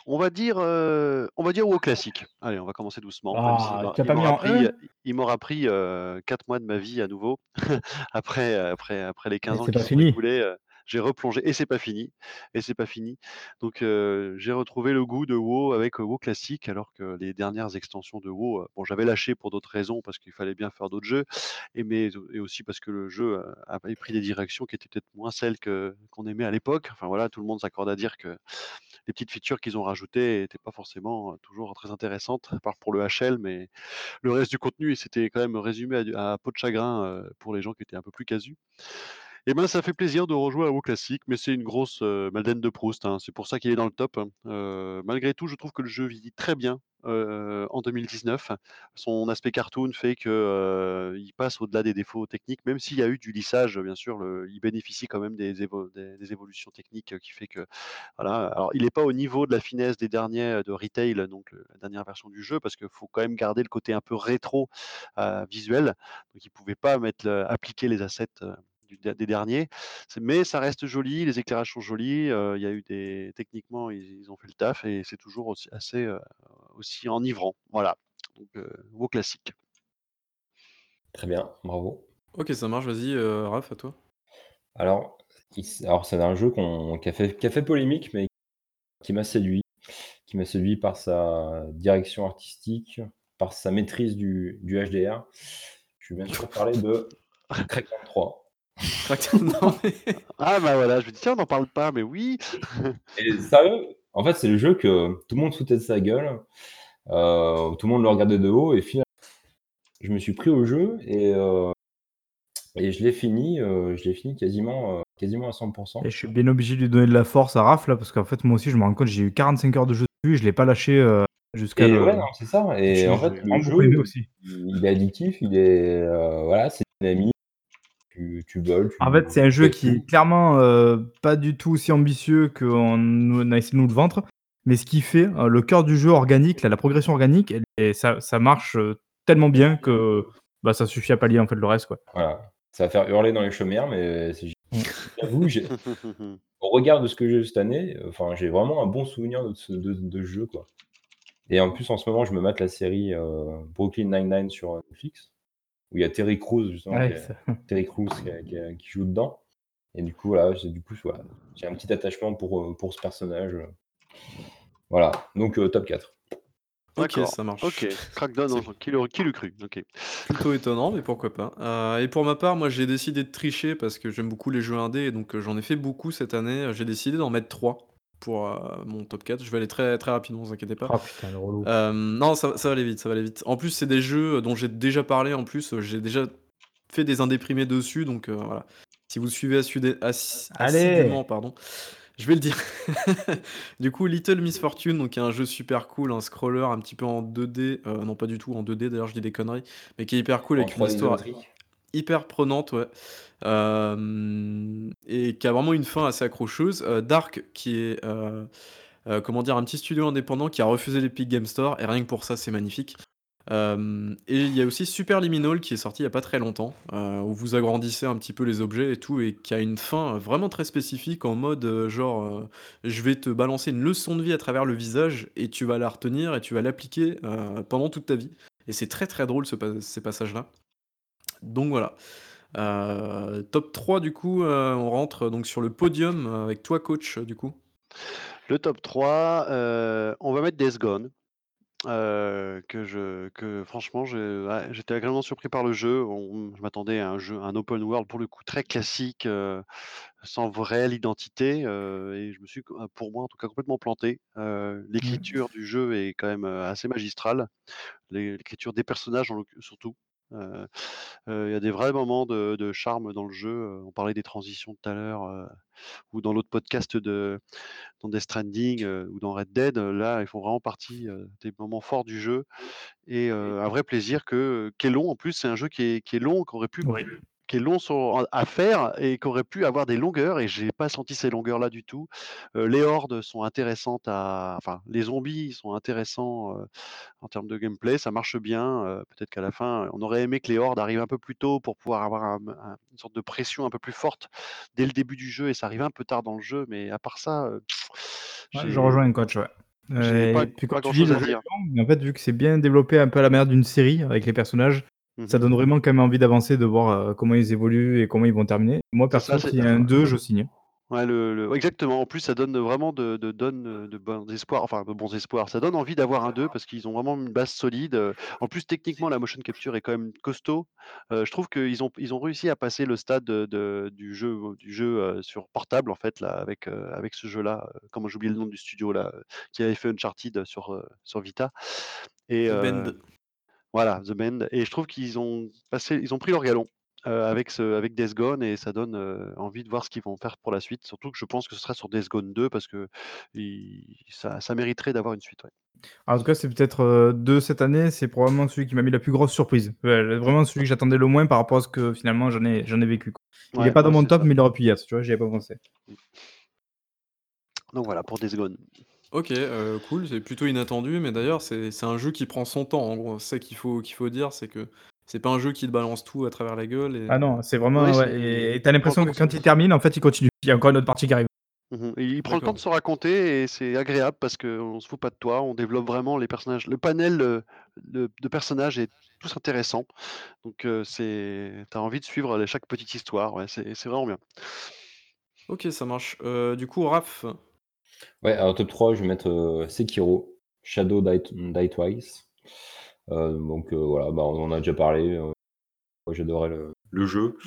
on va dire, heu, on va dire WoW classique. Allez, on va commencer doucement, Ah, il m'aura pris, 1 il m'aura pris, heu, 4 mois de ma vie à nouveau après, heu, après après les 15 Et ans qui pas sont fini. écoulés, heu, j'ai replongé et c'est pas fini et c'est pas fini. Donc j'ai retrouvé le goût de WoW avec, WoW classique alors que les dernières extensions de WoW, bon j'avais lâché pour d'autres raisons parce qu'il fallait bien faire d'autres jeux et mais et aussi parce que le jeu, avait pris des directions qui étaient peut-être moins celles que qu'on aimait à l'époque. Enfin voilà, tout le monde s'accorde à dire que les petites features qu'ils ont rajoutées étaient pas forcément, toujours très intéressantes, à part pour le HL, mais le reste du contenu, c'était quand même résumé à à peau de chagrin, pour les gens qui étaient un peu plus casus. Et ben, ça fait plaisir de rejouer à WoW classique, mais c'est une grosse, heu, Madeleine de Proust, hein. C'est pour ça qu'il est dans le top, hein. Malgré tout, je trouve que le jeu vieillit très bien, en 2019. Son aspect cartoon fait que, heu, il passe au-delà des défauts techniques, même s'il y a eu du lissage, bien sûr, il bénéficie quand même des évo des des évolutions techniques, qui fait que. Alors il est pas au niveau de la finesse des derniers, de Retail, donc la dernière version du jeu, parce qu'il faut quand même garder le côté un peu rétro, visuel. Donc ils pouvaient pas mettre appliquer les assets, du des derniers. Mais ça reste joli, les éclairages sont jolis, heu, il y a eu des techniquement, ils ils ont fait le taf et c'est toujours aussi assez, heu, aussi enivrant. Voilà, donc WoW classique. Très bien, bravo. Ok, ça marche, vas-y, euh, Raph, à toi. Alors, alors c'est un jeu qu'on qui a fait qui a fait polémique, mais qui m'a séduit. Qui m'a séduit par sa direction artistique, par sa maîtrise du du HDR. Je vais bien sûr parler de Crackdown 3. Non, mais... Ah bah voilà, je me dis: «Tiens, on n'en parle pas», mais oui! Et sérieux, en fait, c'est le jeu que tout le monde foutait de sa gueule, heu, tout le monde le regardait de haut et finalement, je me suis pris au jeu et heu et je l'ai fini, heu, je l'ai fini quasiment, quasiment à 100 Et je suis bien obligé de lui donner de la force à Raph là, parce qu'en fait, moi aussi, je me rends compte, j'ai eu 45 heures de jeu dessus et je l'ai pas lâché euh, jusqu'à Et le. ouais, non, c'est ça et en fait, le jeu, aussi. il est addictif, il est, voilà, c'est dynamique, tu tu voles, tu En fait, c'est un jeu qui est clairement euh, pas du tout aussi ambitieux qu'on a essayé de nous le vendre, mais ce qui fait euh, le cœur du jeu organique, là, la progression organique, elle- et ça, ça marche euh, tellement bien que bah, ça suffit à pallier en fait le reste quoi. Voilà, ça va faire hurler dans les chaumières, mais c'est Mm. j'avoue, j'ai au regard de ce que j'ai eu cette année, enfin, j'ai vraiment un bon souvenir de ce de de ce jeu, quoi. Et en plus, en ce moment, je me mate la série, Brooklyn Nine-Nine sur, Netflix, où il y a Terry Crews justement qui Ouais, Terry Crews qui joue dedans et du coup, voilà, j'ai du coup, voilà, j'ai un petit attachement pour, heu, pour ce personnage, voilà, donc heu, top 4. Ok, ça marche. OK. Crackdown, hein, qui l'aurait qui l'eût cru? OK. plutôt étonnant, mais pourquoi pas. Euh, et pour ma part, moi j'ai décidé de tricher parce que j'aime beaucoup les jeux indés, et donc euh, j'en ai fait beaucoup cette année. J'ai décidé d'en mettre 3 pour euh, mon top 4. Je vais aller très, très rapidement, vous inquiétez pas. Oh putain, le relou. Euh, non, ça, ça va aller vite, ça va aller vite. En plus, c'est des jeux dont j'ai déjà parlé. En plus, j'ai déjà fait des indéprimés dessus, donc euh, voilà. Si vous suivez assidé- assi- assidûment, pardon, je vais le dire. du coup, Little Miss Fortune, donc qui est un jeu super cool, un scroller un petit peu en 2D, euh, non pas du tout en 2D. D'ailleurs, je dis des conneries, mais qui est hyper cool En avec une 3D histoire. Hyper prenante, ouais. Euh, et qui a vraiment une fin assez accrocheuse. Euh, Dark, qui est euh, comment dire, un petit studio indépendant qui a refusé l'Epic Game Store, et rien que pour ça, c'est magnifique. Et il y a aussi Super Liminal qui est sorti il y a pas très longtemps, où vous agrandissez un petit peu les objets et tout, et qui a une fin vraiment très spécifique en mode genre, je vais te balancer une leçon de vie à travers le visage et tu vas la retenir et tu vas l'appliquer pendant toute ta vie. Et c'est très très drôle ce ces passages-là. Donc voilà. Euh, top 3 du coup, euh, on rentre donc sur le podium euh, avec toi coach du coup. Le top 3, heu, on va mettre Days Gone, que je que franchement je ouais, j'étais agréablement surpris par le jeu. On je m'attendais à un jeu un open world pour le coup très classique, sans réelle identité, et je me suis pour moi en tout cas complètement planté. L'écriture du jeu est quand même, assez magistrale. L'é l'écriture des personnages en surtout. Heu heu, il y a des vrais moments de de charme dans le jeu, heu, on parlait des transitions tout à l'heure, heu, ou dans l'autre podcast de dans Death Stranding, heu, ou dans Red Dead, heu, là, ils font vraiment partie, heu, des moments forts du jeu et heu, un vrai plaisir que qui est long en plus, c'est un jeu qui est qui est long, qui aurait pu Oui. Qui est long sur à faire et qui aurait pu avoir des longueurs et j'ai pas senti ces longueurs-là du tout. Heu, les hordes sont intéressantes à enfin, les zombies sont intéressants, heu, en termes de gameplay, ça marche bien, heu, peut-être qu'à la fin, on aurait aimé que les hordes arrivent un peu plus tôt pour pouvoir avoir un un une sorte de pression un peu plus forte dès le début du jeu et ça arrive un peu tard dans le jeu, mais à part ça, Ouais, je rejoins un coach, ouais. pas pas à dire. en fait, vu que c'est bien développé un peu à la manière d'une série avec les personnages, Mmh ça donne vraiment quand même envie d'avancer, de voir, heu, comment ils évoluent et comment ils vont terminer. Moi perso, s'il y a un 2, je signe. Ouais, le le ouais, exactement. En plus, ça donne vraiment de de donne, heu, de bons espoirs, enfin de bons espoirs. Ça donne envie d'avoir un 2 parce qu'ils ont vraiment une base solide, heu. En plus, techniquement, la motion capture est quand même costaud. Je trouve qu'ils ont ils ont réussi à passer le stade de de du jeu du jeu, sur portable en fait là avec, avec ce jeu-là, comment j'ai oublié le nom du studio là, qui avait fait Uncharted sur, sur Vita et The heu Bend. Voilà, The Bend et je trouve qu'ils ont passé ils ont pris leur galon, avec ce avec Days Gone et ça donne, envie de voir ce qu'ils vont faire pour la suite. Surtout que je pense que ce sera sur Days Gone 2 parce que ça ça mériterait d'avoir une suite, ouais. En tout cas, c'est peut-être, de cette année, c'est probablement celui qui m'a mis la plus grosse surprise. Ouais, vraiment celui que j'attendais le moins par rapport à ce que finalement j'en ai j'en ai vécu, quoi. Il est Ouais, pas dans mon top, ça. mais il aurait pu y être, tu vois? J'y avais pas pensé. Mmh. Donc voilà pour Days Gone. OK, heu, cool, c'est plutôt inattendu, mais d'ailleurs, c'est c'est un jeu qui prend son temps, en gros. C'est ça qu'il faut qu'il faut dire, c'est que c'est pas un jeu qui te balance tout à travers la gueule et Ah non, c'est Oui, vraiment ouais c'est et tu as il prend le l'impression que quand il termine, en fait, il continue. Il y a encore une autre partie qui arrive. Mmh mh et il prend le temps D'accord. de se raconter et c'est agréable parce qu'on se fout pas de toi, on développe vraiment les personnages. Le panel, heu, de de personnages est tous intéressants, donc heu, c'est tu as envie de suivre les chaque petite histoire, ouais, c'est c'est vraiment bien. OK, ça marche. Heu, du coup, Raph? Ouais, alors top 3, je vais mettre, heu, Sekiro, Shadow Die Twice. Heu, donc heu, voilà, bah, on en a déjà parlé, j'adorais le jeu.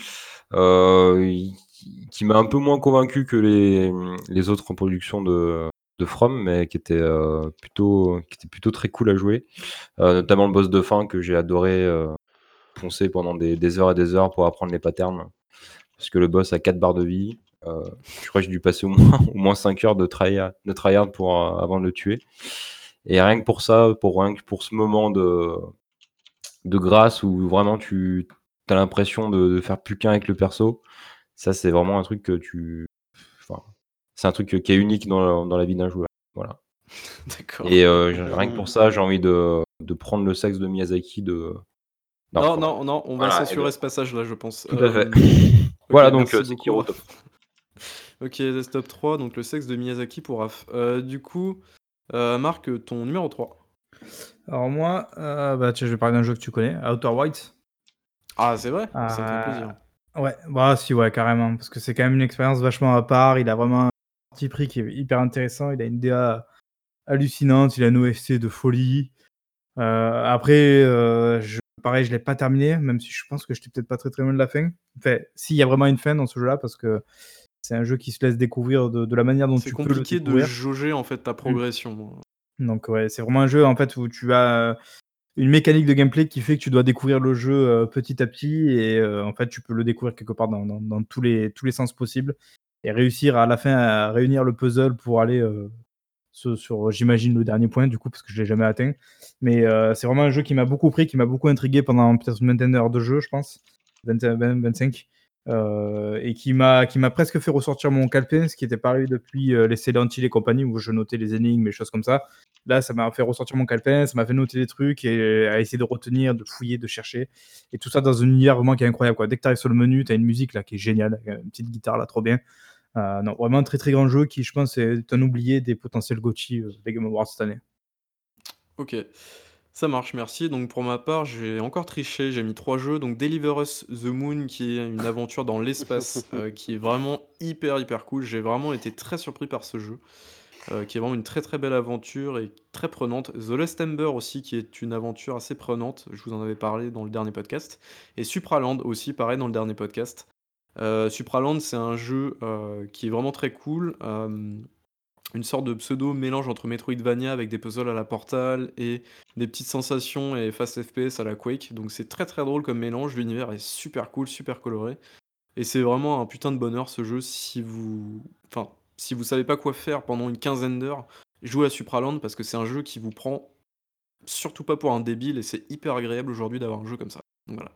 Qui m'a un peu moins convaincu que les, les autres productions de de From, mais qui étaient, heu, plutôt qui étaient plutôt très cool à jouer. Notamment le boss de fin que j'ai adoré, poncer pendant des des heures et des heures pour apprendre les patterns. Parce que le boss a 4 barres de vie. Heu, je crois que j'ai dû passer au moins au moins 5 heures de tryhard de tryhard pour, heu, avant de le tuer et rien que pour ça, pour rien que pour ce moment de de grâce où vraiment tu as l'impression de de faire plus qu'un avec le perso, ça c'est vraiment un truc que tu enfin, c'est un truc qui est unique dans dans la vie d'un joueur, voilà D'accord. et je rien que pour ça, j'ai envie de de prendre le sexe de Miyazaki de Non, non, non, on va Voilà censurer ce passage-là, je pense. tout à fait. Voilà donc beaucoup, Sekiro top Raph. OK, top 3, donc le sexe de Miyazaki pour Raph. Heu, du coup, heu, Marc, ton numéro 3? Alors moi, heu, bah, tiens, je vais parler d'un jeu que tu connais, Outer Wilds. Ah, c'est vrai? Ça me fait plaisir. Ouais, bah, si, ouais, carrément, parce que c'est quand même une expérience vachement à part. Il a vraiment un parti pris qui est hyper intéressant. Il a une DA hallucinante, il a une OST de folie. Après, je pareil, je l'ai pas terminé, même si je pense que j'étais peut-être pas très, très loin de la fin. Enfin, si, il y a vraiment une fin dans ce jeu-là parce que c'est un jeu qui se laisse découvrir de de la manière dont C'est tu peux le compliqué de découvrir. jauger, en fait, ta Mmh. progression. Donc ouais, c'est vraiment un jeu, en fait, où tu as, heu, une mécanique de gameplay qui fait que tu dois découvrir le jeu, heu, petit à petit et heu, en fait, tu peux le découvrir quelque part dans dans dans tous les tous les sens possibles et réussir à la fin à réunir le puzzle pour aller, sur, j'imagine, le dernier point, du coup, parce que je l'ai jamais atteint. Mais c'est vraiment un jeu qui m'a beaucoup pris, qui m'a beaucoup intrigué pendant peut-être une vingtaine d'heures de jeu, je pense, 20-20-25, heu et qui m'a qui m'a presque fait ressortir mon calepin, ce qui était pas depuis, heu, les Silent et compagnie, où je notais les énigmes et choses comme ça. Là, ça m'a fait ressortir mon calepin, ça m'a fait noter des trucs et à essayer de retenir, de fouiller, de chercher et tout ça dans un univers vraiment qui est incroyable. Dès que tu arrives sur le menu, tu as une musique là qui est géniale, une petite guitare là, trop bien. Non, vraiment un très, très grand jeu qui, je pense, est un oublié des potentiels heu, des Game Awards cette année. OK, ça marche, merci. Donc pour ma part, j'ai encore triché, j'ai mis 3 jeux, donc Deliver Us the Moon, qui est une aventure dans l'espace, heu, qui est vraiment hyper, hyper cool. J'ai vraiment été très surpris par ce jeu, heu, qui est vraiment une très, très belle aventure et très prenante. The Lost Ember aussi, qui est une aventure assez prenante, je vous en avais parlé dans le dernier podcast et Supraland aussi, pareil, dans le dernier podcast. Heu, Supraland, c'est un jeu, qui est vraiment très cool, une sorte de pseudo mélange entre Metroidvania avec des puzzles à la Portal et des petites sensations et fast FPS à la Quake. Donc c'est très très drôle comme mélange. L'univers est super cool, super coloré. Et c'est vraiment un putain de bonheur ce jeu si vous. Enfin, si vous savez pas quoi faire pendant une quinzaine d'heures, jouez à Supraland parce que c'est un jeu qui vous prend surtout pas pour un débile et c'est hyper agréable aujourd'hui d'avoir un jeu comme ça. Voilà.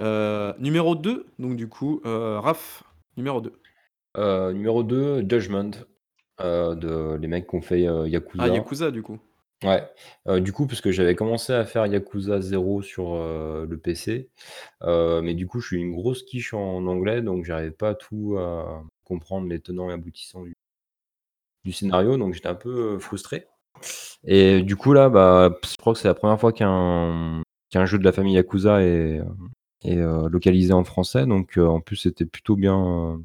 Euh, numéro 2, donc du coup, euh, Raph, numéro 2. Euh, numéro 2, Judgment, euh, de les mecs qui ont fait euh, Yakuza. Ah, Yakuza du coup. Ouais, euh, du coup, parce que j'avais commencé à faire Yakuza 0 sur le PC, mais du coup, je suis une grosse quiche en anglais, donc j'arrivais pas à tout à comprendre les tenants et aboutissants du, du scénario, donc j'étais un peu frustré. Et du coup, là, bah, je crois que c'est la première fois qu'un qu'un jeu de la famille Yakuza est, est localisé en français, donc en plus, c'était plutôt bien.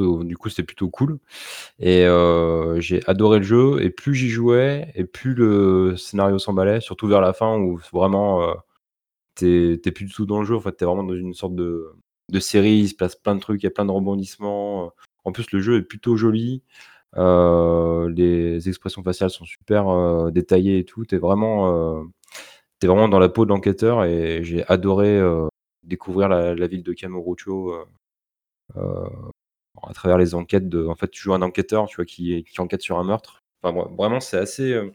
Du coup, c'était plutôt cool. Et euh, j'ai adoré le jeu. Et plus j'y jouais, et plus le scénario s'emballait, surtout vers la fin où vraiment euh, t'es plus du tout dans le jeu. En fait, t'es vraiment dans une sorte de, de série. Il se passe plein de trucs, il y a plein de rebondissements. En plus, le jeu est plutôt joli. Euh, les expressions faciales sont super euh, détaillées et tout. T'es vraiment, t'es vraiment dans la peau de l'enquêteur et j'ai adoré découvrir la, ville de Kamurocho. À travers les enquêtes de. En fait, tu joues un enquêteur, tu vois, qui, qui enquête sur un meurtre. Enfin, vra- vraiment, c'est assez, euh,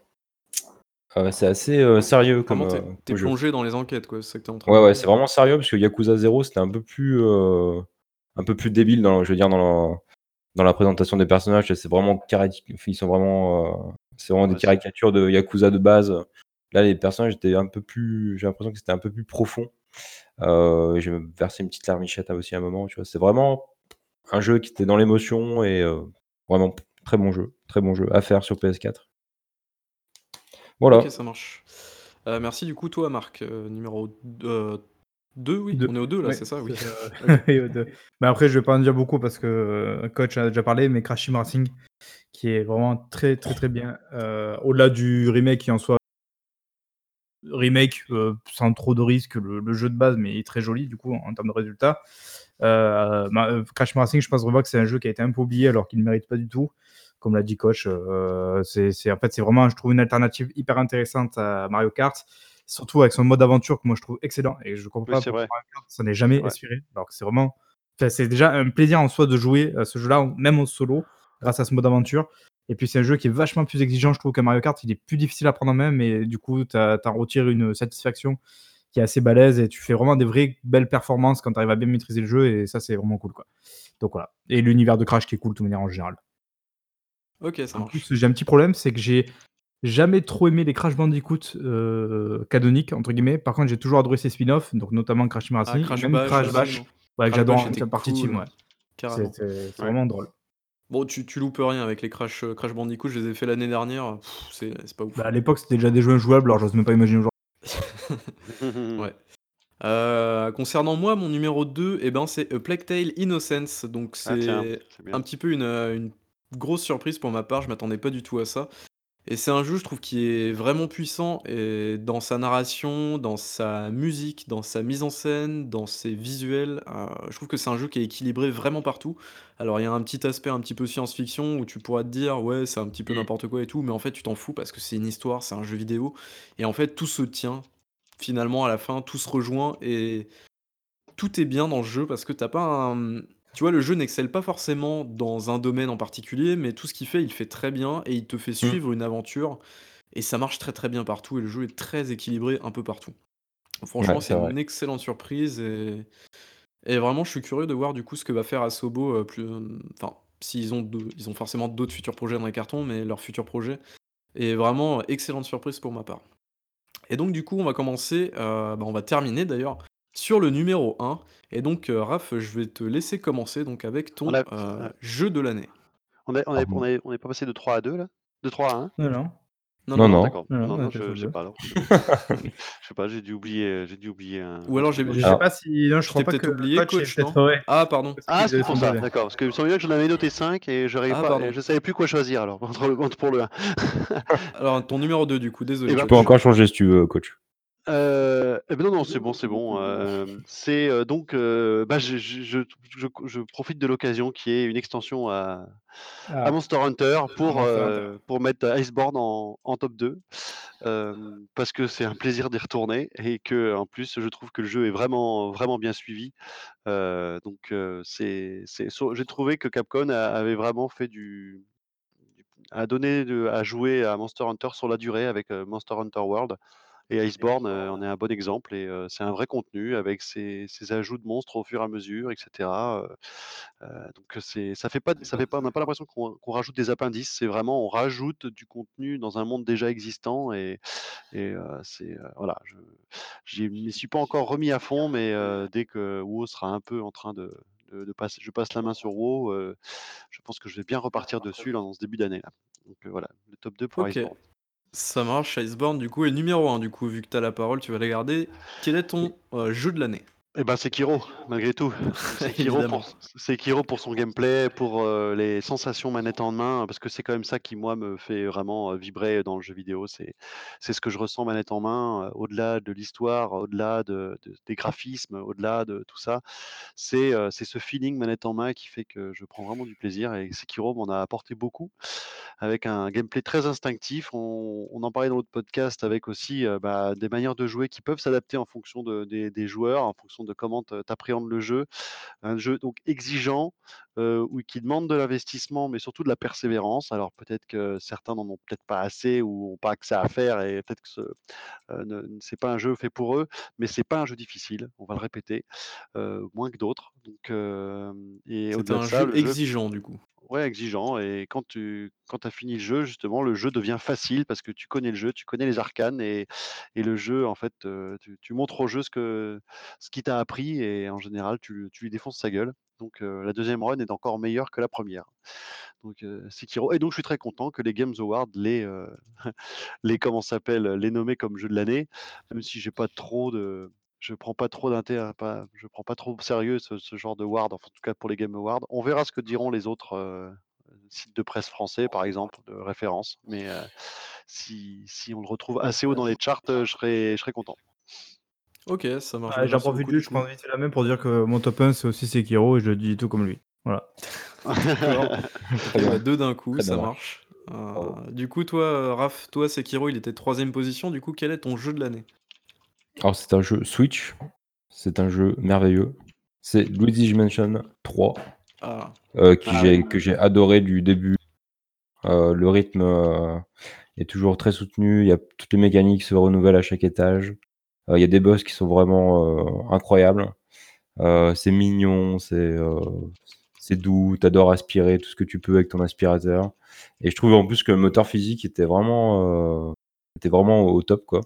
euh, c'est assez euh, sérieux comme, Comment t'es euh, t'es plongé dans les enquêtes, quoi, c'est ça que t'es en train Ouais, de ouais, c'est vraiment sérieux parce que Yakuza 0, c'était un peu plus, un peu plus débile dans, je veux dire, dans la, dans la présentation des personnages. C'est vraiment ils sont vraiment, c'est vraiment des Ouais, caricatures de Yakuza de base. Là, les personnages étaient un peu plus, j'ai l'impression que c'était un peu plus profond. J'ai versé une petite larmichette aussi à un moment, tu vois. C'est vraiment un jeu qui était dans l'émotion et euh, vraiment très bon jeu, très bon jeu à faire sur PS4. Voilà. Ok, ça marche. Euh, merci du coup, toi, Marc, euh, numéro 2, oui, Deux. on est au 2 là, Ouais, c'est ça, oui. euh, deux. Après, je vais pas en dire beaucoup parce que euh, coach a déjà parlé, mais Crash Team Racing, qui est vraiment très très très bien. Euh, Au-delà du remake qui en soit remake euh, sans trop de risques, le, le jeu de base, mais il est très joli du coup en, en termes de résultats. Euh, euh, Crash Racing, je pense vraiment que c'est un jeu qui a été un peu oublié alors qu'il ne mérite pas du tout. Comme l'a dit coach, euh, c'est en fait c'est vraiment, je trouve, une alternative hyper intéressante à Mario Kart surtout avec son mode aventure que moi je trouve excellent et je comprends Oui, pas pourquoi vrai. Mario Kart, ça n'est jamais Ouais. inspiré alors que c'est vraiment enfin, c'est déjà un plaisir en soi de jouer à ce jeu-là même en solo grâce à ce mode aventure et puis c'est un jeu qui est vachement plus exigeant je trouve que Mario Kart il est plus difficile à prendre en main mais du coup tu en retires une satisfaction qui est assez balèze et tu fais vraiment des vraies belles performances quand tu arrives à bien maîtriser le jeu et ça c'est vraiment cool quoi donc voilà et l'univers de Crash qui est cool de toute manière en général Ok, ça en marche. plus, j'ai un petit problème, c'est que j'ai jamais trop aimé les Crash Bandicoot euh, canoniques, entre guillemets. Par contre, j'ai toujours adoré ces spin-offs, donc notamment Crash Team Ah, Crash même Bash Crash Bash, ouais, j'adore en termes partie cool, team. Ouais. Carrément. C'est Ouais. vraiment drôle. Bon, tu, tu loupes rien avec les Crash, euh, Crash Bandicoot, je les ai fait l'année dernière, c'est pas ouf. Bah, à l'époque, c'était déjà des jeux injouables, alors j'ose même pas imaginer aujourd'hui. Ouais. Euh, concernant moi, mon numéro 2, eh ben, c'est A Plague Tale Innocence. Donc Ah tiens, c'est c'est bien. un petit peu une, euh, une grosse surprise pour ma part, je m'attendais pas du tout à ça. Et c'est un jeu, je trouve, qui est vraiment puissant et dans sa narration, dans sa musique, dans sa mise en scène, dans ses visuels. euh, je trouve que c'est un jeu qui est équilibré vraiment partout. Alors il y a un petit aspect un petit peu science-fiction où tu pourras te dire ouais c'est un petit peu n'importe quoi et tout, mais en fait tu t'en fous parce que c'est une histoire, c'est un jeu vidéo et en fait tout se tient finalement à la fin, tout se rejoint et tout est bien dans le jeu parce que t'as pas un... Tu vois, le jeu n'excelle pas forcément dans un domaine en particulier, mais tout ce qu'il fait, il fait très bien et il te fait suivre une aventure et ça marche très très bien partout et le jeu est très équilibré un peu partout. Franchement, c'est c'est vrai. une excellente surprise et... et vraiment, je suis curieux de voir du coup ce que va faire Asobo euh, plus... Enfin, s'ils ont, de- ils ont forcément d'autres futurs projets dans les cartons, mais leurs futurs projets. Et vraiment, excellente surprise pour ma part. Et donc, du coup, on va commencer, euh, bah, on va terminer d'ailleurs sur le numéro 1. Et donc, euh, Raph, je vais te laisser commencer donc avec ton On a- euh, jeu de l'année. On est, on est, Ah bon. on est, on est pas passé de 3 à 2 là? De 3 à 1 Non, non. Non, non. D'accord. Non, non, Non, on non, je, sur je deux. sais pas alors. Je sais pas, j'ai dû oublier, j'ai dû oublier un. Ou alors j'ai- Je sais Alors- pas si. Non, je Je crois t'ai pas peut-être que oublié, coach, est peut-être. Ah, pardon. Ah, c'est est pour ça, d'accord. Parce que il me semblait que j'en avais noté 5 et j'arrivais Ah, pas, pardon. et je savais plus quoi choisir alors, entre le, entre pour le 1. Alors, ton numéro 2, du coup, désolé. Eh Tu ben, peux coach. encore changer si tu veux, coach. Heu, eh ben, non, non, c'est bon, c'est bon, hem, c'est, heu, donc, bah, je je je je je profite de l'occasion qu'il y ait une extension à à Ah, Monster Hunter pour, Monster Hunter. heu, pour mettre Iceborne en en top 2, hem, parce que c'est un plaisir d'y retourner et qu'en plus, je trouve que le jeu est vraiment vraiment bien suivi, donc, heu, c'est c'est so j'ai trouvé que Capcom a avait vraiment fait du a donné de à jouer à Monster Hunter sur la durée avec, Monster Hunter World et Iceborne, heu, en est un bon exemple et c'est un vrai contenu avec ses ses ajouts de monstres au fur et à mesure et cetera, heu heu, donc c'est ça fait pas ça fait pas on n'a pas l'impression qu'on qu'on rajoute des appendices, c'est vraiment on rajoute du contenu dans un monde déjà existant et c'est, voilà, je j'y m'y suis pas encore remis à fond mais dès que WoW sera un peu en train de de de passer je passe la main sur WoW, je pense que je vais bien repartir dessus là, en ce début d'année là, donc voilà, le top 2 pour OK. Iceborne. Ça marche, Iceborne du coup est numéro 1 du coup, vu que tu as la parole, tu vas la garder. Quel est ton, heu, jeu de l'année? Et bah, Sekiro, malgré tout. Sekiro Évidemment. pour son gameplay, pour, heu, les sensations manette en main, parce que c'est quand même ça qui, moi, me fait vraiment, heu, vibrer dans le jeu vidéo. C'est c'est ce que je ressens manette en main, heu, au-delà de l'histoire, au-delà de de des graphismes, au-delà de tout ça. C'est, c'est ce feeling manette en main qui fait que je prends vraiment du plaisir et Sekiro m'en a apporté beaucoup, avec un gameplay très instinctif. On on en parlait dans l'autre podcast avec aussi, bah, des manières de jouer qui peuvent s'adapter en fonction de des des joueurs, en fonction de comment tu appréhendes le jeu. Un jeu donc exigeant, oui, qui demande de l'investissement, mais surtout de la persévérance. Alors peut-être que certains n'en ont peut-être pas assez ou ont pas accès à faire et peut-être que ce heu, ne c'est pas un jeu fait pour eux, mais c'est pas un jeu difficile, on va le répéter, moins que d'autres. Donc hem et C'est un ça, jeu le jeu exigeant du coup. Ouais, exigeant et quand tu quand as fini le jeu, justement, le jeu devient facile parce que tu connais le jeu, tu connais les arcanes et et le jeu, en fait, heu, tu montres au jeu ce que ce qu'il t'a appris et en général, tu tu lui défonces sa gueule. Donc heu, la 2e run est encore meilleure que la 1re. Donc heu, Sekiro et donc je suis très content que les Games Awards l'aient, heu, l'aient comment s'appelle? L'aient nommé comme jeu de l'année, même si j'ai pas trop de je prends pas trop d'intérêt pas je prends pas trop au sérieux ce ce genre d'award, enfin, en tout cas pour les Game Awards. On verra ce que diront les autres, heu, sites de presse français, par exemple, de référence, mais heu, si si on le retrouve assez haut dans les charts, heu, je serai je serai content. OK, ça marche. Ah, j'en profite juste, je prends vite la même pour dire que mon top 1 c'est aussi Sekiro et je le dis tout comme lui. Voilà. Bah, bien. 2 d'un coup, ça marche. Du coup, toi, Raph, toi, Sekiro, il était 3e position, du coup, quel est ton jeu de l'année? Alors c'est un jeu Switch, c'est un jeu merveilleux. C'est Luigi's Mansion 3, Ah. qui Ah j'ai que j'ai adoré du début. Heu, le rythme, heu, est toujours très soutenu, il y a toutes les mécaniques se renouvellent à chaque étage. Il y a des boss qui sont vraiment, incroyables. C'est mignon, c'est, doux, tu adores aspirer tout ce que tu peux avec ton aspirateur et je trouve en plus que le moteur physique était vraiment, était vraiment au top, quoi.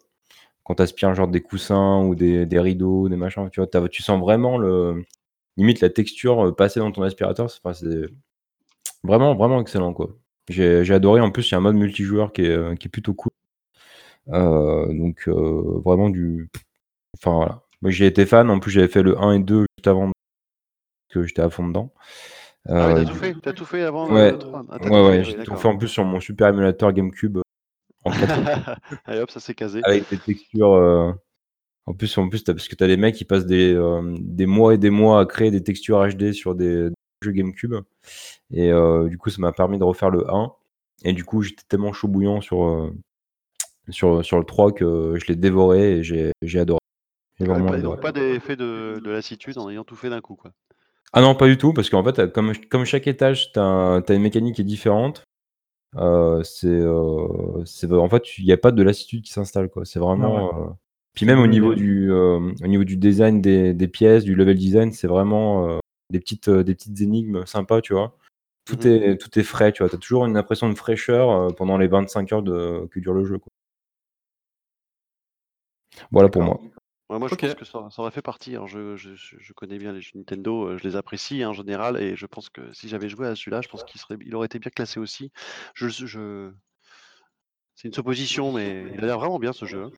Quand genre des coussins ou des des rideaux, des machins, tu vois? Tu sens vraiment le limite la texture, heu, passer dans ton aspirateur, c'est enfin, vraiment, vraiment excellent, quoi. J'ai adoré, en plus, il y a un mode multijoueur qui est, heu, qui est plutôt cool. Heu, donc vraiment du enfin, voilà. Moi, j'ai été fan, en plus, j'avais fait le 1 et 2 juste avant que j'étais à fond dedans. Ah oui, tu Heu, as tout du fait? Tout avant ouais, le 3? Ah, tu as ouais, ouais, Ah j'ai tout fait en plus sur mon super émulateur GameCube, en 4 Allez hop, ça c'est casé. avec des textures, heu, en plus en plus, as parce que tu as des mecs qui passent des, hem, des mois et des mois à créer des textures HD sur des jeux GameCube et heu, du coup, ça m'a permis de refaire le 1 et du coup, j'étais tellement chaud bouillant sur, sur, sur le 3 que je l'ai dévoré et j'ai adoré. Ah ouais, vraiment pas adoré. donc pas d'effet de de lassitude en ayant tout fait d'un coup, quoi? Ah non, pas du tout, parce qu'en fait, comme comme chaque étage, tu as tu as une mécanique qui est différente, heu, c'est, v en fait, il y a pas de lassitude qui s'installe, quoi. C'est ouais. vraiment, heu puis C'est une même au niveau du, au niveau du design des des pièces, du level design, c'est vraiment, des petites, des petites énigmes sympas, tu vois? Tout mh. est tout est frais, tu vois? Tu as toujours une impression de fraîcheur, heu, pendant les 25 heures de que dure le jeu, quoi. Voilà pour moi. Ouais, moi, je pense que ça ça aurait fait partie alors je je je je connais bien les jeux Nintendo, heu, je les apprécie, hein, en général et je pense que si j'avais joué à celui-là, je pense qu'il serait il aurait été bien classé aussi. Je je c'est une supposition, mais il a l'air vraiment bien ce jeu, hein.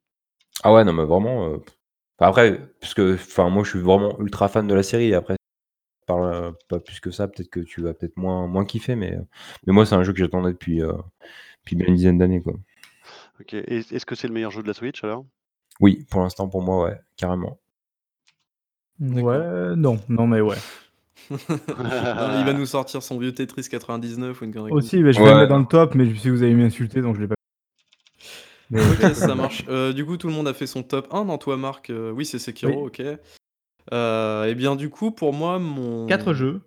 Ah ouais, non, mais vraiment, enfin après, puisque enfin, moi, je suis vraiment ultra fan de la série. Après, par, heu, pas plus que ça, peut-être que tu vas peut-être moins moins kiffer, mais mais moi, c'est un jeu que j'attendais depuis, depuis bien une dizaine d'années, quoi. OK et est-ce que c'est le meilleur jeu de la Switch alors? Oui, pour l'instant, pour moi, ouais, carrément. Ouais, non, non, mais ouais. Non, il va nous sortir son vieux Tetris 99 ou une connerie. Aussi, bah, je vais Ouais. le mettre dans le top, mais je sais que vous allez m'insulter, donc je l'ai pas. Mais Ok, ça marche. Euh, du coup, tout le monde a fait son top 1 dans toi, Marc. Euh, oui, c'est Sekiro, ok. Euh, et bien, du coup, pour moi, mon. 4 jeux.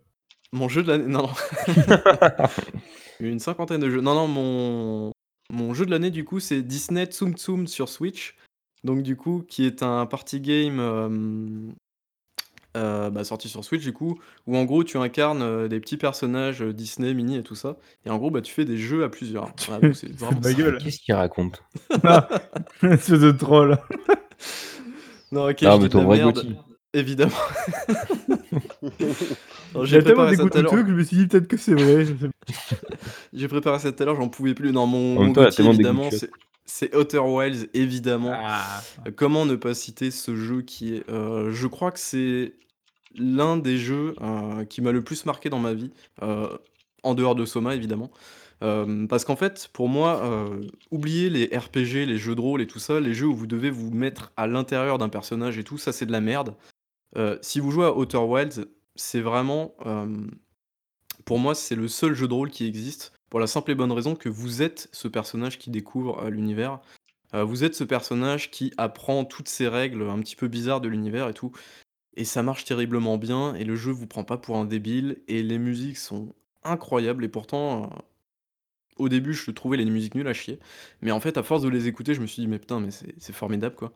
Mon jeu de l'année. Non, non. Une cinquantaine de jeux. Non, non, mon. Mon jeu de l'année, du coup, c'est Disney Tsum Tsum sur Switch. Donc, du coup, qui est un party game. euh, euh, bah, sorti sur Switch du coup, où en gros tu incarnes euh, des petits personnages euh, Disney, mini et tout ça, et en gros bah tu fais des jeux à plusieurs. Voilà, donc c'est vraiment ma ça. gueule. Qu'est-ce qu'il raconte? Espèce de troll. Non, ok, Non, je mais dis de ton la vrai merde, Gauthier. évidemment. Alors, J'ai J'ai tellement préparé ça tout dégoûté à le l'heure. truc, je me suis dit peut-être que c'est vrai. je sais pas. J'ai préparé ça tout à l'heure, j'en pouvais plus. Non, mon, En même mon temps, il y a Gauthier, tellement évidemment, d'égout de c'est c'est Outer Wilds, évidemment. Ah. Comment ne pas citer ce jeu qui est. euh, je crois que c'est l'un des jeux euh, qui m'a le plus marqué dans ma vie, euh, en dehors de Soma évidemment. Parce qu'en fait, pour moi, oubliez les RPG, les jeux de rôle et tout ça, les jeux où vous devez vous mettre à l'intérieur d'un personnage et tout, ça c'est de la merde. Si vous jouez à Outer Wilds, c'est vraiment. pour moi, c'est le seul jeu de rôle qui existe, pour la simple et bonne raison que vous êtes ce personnage qui découvre euh, l'univers. Euh, vous êtes ce personnage qui apprend toutes ces règles un petit peu bizarres de l'univers et tout. Et ça marche terriblement bien, et le jeu vous prend pas pour un débile, et les musiques sont incroyables, et pourtant, euh, au début, je trouvais les musiques nulles à chier. Mais en fait, à force de les écouter, je me suis dit, mais putain, mais c'est c'est formidable, quoi.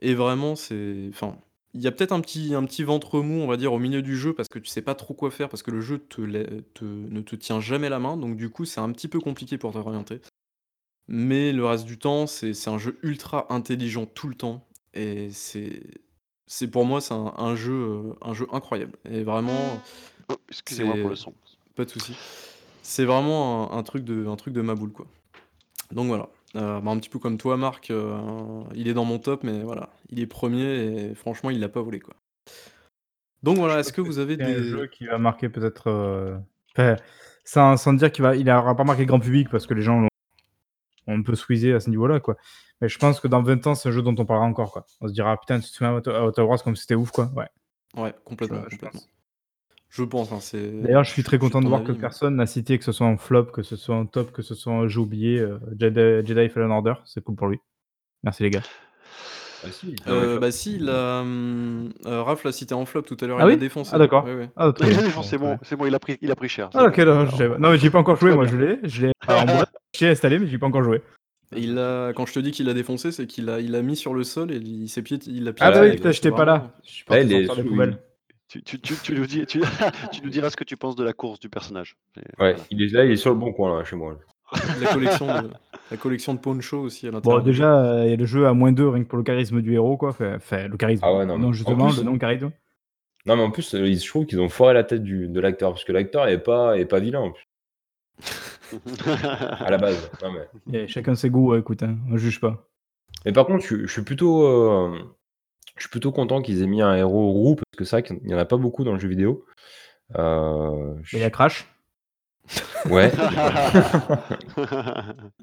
Et vraiment, c'est. Enfin, il y a peut-être un petit, un petit ventre mou, on va dire, au milieu du jeu, parce que tu sais pas trop quoi faire, parce que le jeu te, la- te- ne te tient jamais la main, donc du coup, c'est un petit peu compliqué pour t'orienter. Mais le reste du temps, c'est c'est un jeu ultra intelligent tout le temps. Et c'est. C'est pour moi, c'est un, un jeu, euh, un jeu incroyable. Et vraiment, Oh, Excusez-moi pour le C'est- son. pas de souci. C'est vraiment un, un truc de, un truc de ma boule, quoi. Donc voilà. Euh, bah, un petit peu comme toi, Marc, euh, il est dans mon top, mais voilà, il est premier et franchement, il l'a pas volé, quoi. Donc voilà, est-ce que vous avez des. jeu qui va marquer peut-être. euh, enfin, sans, sans dire qu'il va, il aura pas marqué le grand public parce que les gens l'ont ont un peu squeezé à ce niveau-là, quoi. Mais je pense que dans 20 ans, c'est un jeu dont on parlera encore, quoi. On se dira, ah, putain, tu te souviens à Outer- comme c'était ouf, quoi. Ouais. Ouais, complètement, Je- je complètement. pense. Je pense, hein, c'est. D'ailleurs, je suis très content de voir avis, que mais- personne n'a cité que ce soit en flop, que ce soit en top, que ce soit un jeu oublié. euh, Jedi, Jedi Fallen Order, c'est cool pour lui. Merci les gars. Ah, si, Euh, bah si, il a, hum, euh, Raph l'a cité en flop tout à l'heure, Ah il oui l'a défoncé. Ah, d'accord. Ouais, ouais. Ah, très Il bien. a défoncé, c'est bon, c'est bon, il a pris, il a pris cher. Ah, ok, non, pas. Mais j'ai pas encore joué, moi je l'ai. Je l'ai en j'ai installé, mais j'ai pas encore joué. Il a, quand je te dis qu'il a défoncé, c'est qu'il a, il a mis sur le sol et il s'est pied, il a Ah, bah oui, putain, j'étais pas là. Je suis est sortir les sous- poubelles. Tu, tu, tu, tu nous dis, tu, tu nous diras ce que tu penses de la course du personnage. Et Ouais, voilà. il est là, il est sur le bon coin là, chez moi. La collection de, la collection de Poncho aussi à Bon, l'intérieur. jeu. déjà, euh, il y a le jeu à moins 2 rien que pour le charisme du héros, quoi. Enfin, le charisme. Ah ouais, non, en justement, plus- le non-charisme. Non, mais en plus, euh, ils- je trouve qu'ils ont foiré la tête du, de l'acteur, parce que l'acteur est pas, est pas vilain en plus, à la base. Non, mais... Et chacun ses goûts, écoute, hein, on juge pas. mais par contre, je, je suis plutôt, euh, je suis plutôt content qu'ils aient mis un héros roux, parce que c'est vrai qu'il n'y en a pas beaucoup dans le jeu vidéo. Euh, je- Mais il y a Crash. Ouais.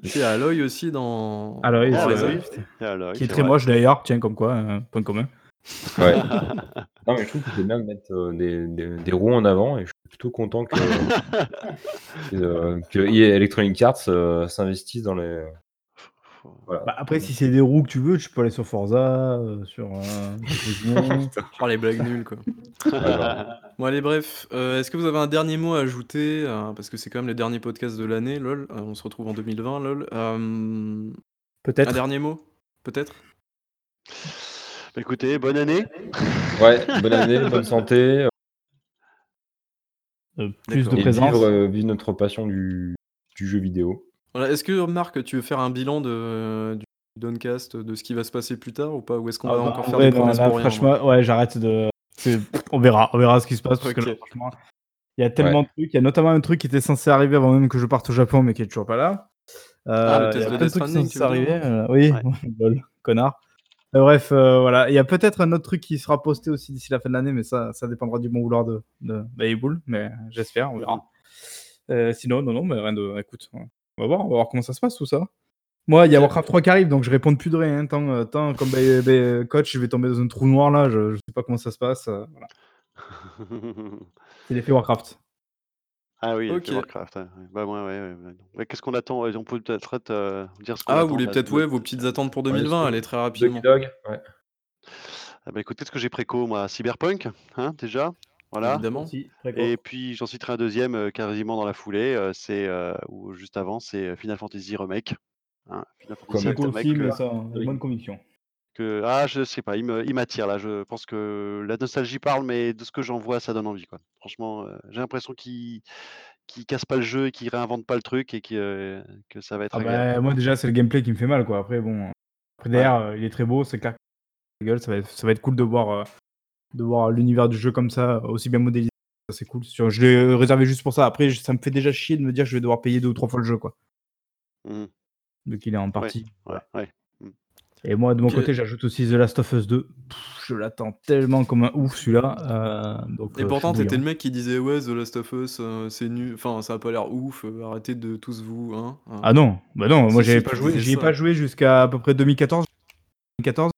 Il y a Aloy aussi dans. Aloy, c'est. Et alors, Qui est c'est très vrai. moche d'ailleurs, tiens, comme quoi, un point commun. Ouais. Non, mais je trouve que c'est bien de mettre euh, des, des, des roues en avant et je suis plutôt content que, que, euh, que EA Electronic Arts euh, s'investisse dans les. Voilà. Bah, après, si c'est des roues que tu veux, tu peux aller sur Forza, euh, sur. euh. Oh, les blagues nulles, quoi. Bon, allez, bref. Euh, Est-ce que vous avez un dernier mot à ajouter euh, Parce que c'est quand même le dernier podcast de l'année, lol. Euh, on se retrouve en 2020, lol. Euh, un Peut-être. dernier mot Peut-être? Bah, Écoutez, bonne année. Ouais, bonne année, bonne santé. Euh, plus de présence. vivre, euh, vivre notre passion du, du jeu vidéo. Voilà, Est-ce que, Marc, tu veux faire un bilan de, du Doncast, de ce qui va se passer plus tard ou pas? Ou est-ce qu'on Ah va bah, encore en faire vrai, des non, promesses là, pour rien franchement, ouais, j'arrête de. On verra, on verra ce qui se passe parce que là, franchement, il y a tellement de trucs. Il y a notamment un truc qui était censé arriver avant même que je parte au Japon, mais qui est toujours pas là. Ah, le Euh, test il y a de Death qui arriver. euh, oui, lol, connard. Euh, bref, euh, voilà. Il y a peut-être un autre truc qui sera posté aussi d'ici la fin de l'année, mais ça, ça dépendra du bon vouloir de, de Bayboul, mais j'espère, on verra. Sinon, non, non, mais rien de. Écoute, on va voir, on va voir comment ça se passe tout ça. Moi, il y a Warcraft 3 qui arrive, donc je réponds plus de rien. hein, Tant, euh, tant comme bah, bah, coach, je vais tomber dans un trou noir là, je, je sais pas comment ça se passe. euh, voilà. C'est l'effet Warcraft. Ah oui, Ok. ok. Warcraft. ouais. Bah ouais, ouais, ouais, Qu'est-ce qu'on attend? On peut peut-être euh, dire ce qu'on Ah, attend. vous voulez peut-être ouais, vos petites attentes pour 2020, allez très rapidement. Dog, ouais. Ah bah écoutez, ce que j'ai préco, moi, Cyberpunk, hein, déjà. Voilà. Évidemment. Si. Et puis j'en citerai un deuxième euh, quasiment dans la foulée, euh, c'est euh, ou juste avant, c'est Final Fantasy Remake. Hein, Final Fantasy C'est cool Remake aussi, que- mais ça, oui. bonne conviction. que ah je sais pas, il m'attire là. Je pense que la nostalgie parle, mais de ce que j'en vois, ça donne envie quoi. Franchement, euh, j'ai l'impression qu'il qu'il casse pas le jeu et qu'il réinvente pas le truc et euh, que ça va être Ah bah, moi, déjà, c'est le gameplay qui me fait mal, quoi. Après, bon. Après, derrière, il est très beau, c'est clair. Ça va, être, ça va être cool de voir, euh, de voir l'univers du jeu comme ça, aussi bien modélisé. Ça, C'est cool. Je l'ai réservé juste pour ça. Après, ça me fait déjà chier de me dire que je vais devoir payer deux ou trois fois le jeu, quoi. Mhm. Vu qu'il est en partie. Ouais, ouais. Et moi, de mon Ok. côté, j'ajoute aussi The Last of Us 2. Pff, je l'attends tellement comme un ouf, celui-là. euh, donc, Et euh, pourtant, t'étais le mec qui disait ouais, The Last of Us, euh, c'est nul, enfin, ça a pas l'air ouf, euh, arrêtez de tous vous, hein. hein. Ah non, bah non, moi j'avais pas joué, j'y ai pas joué jusqu'à à peu près 2014. 2014.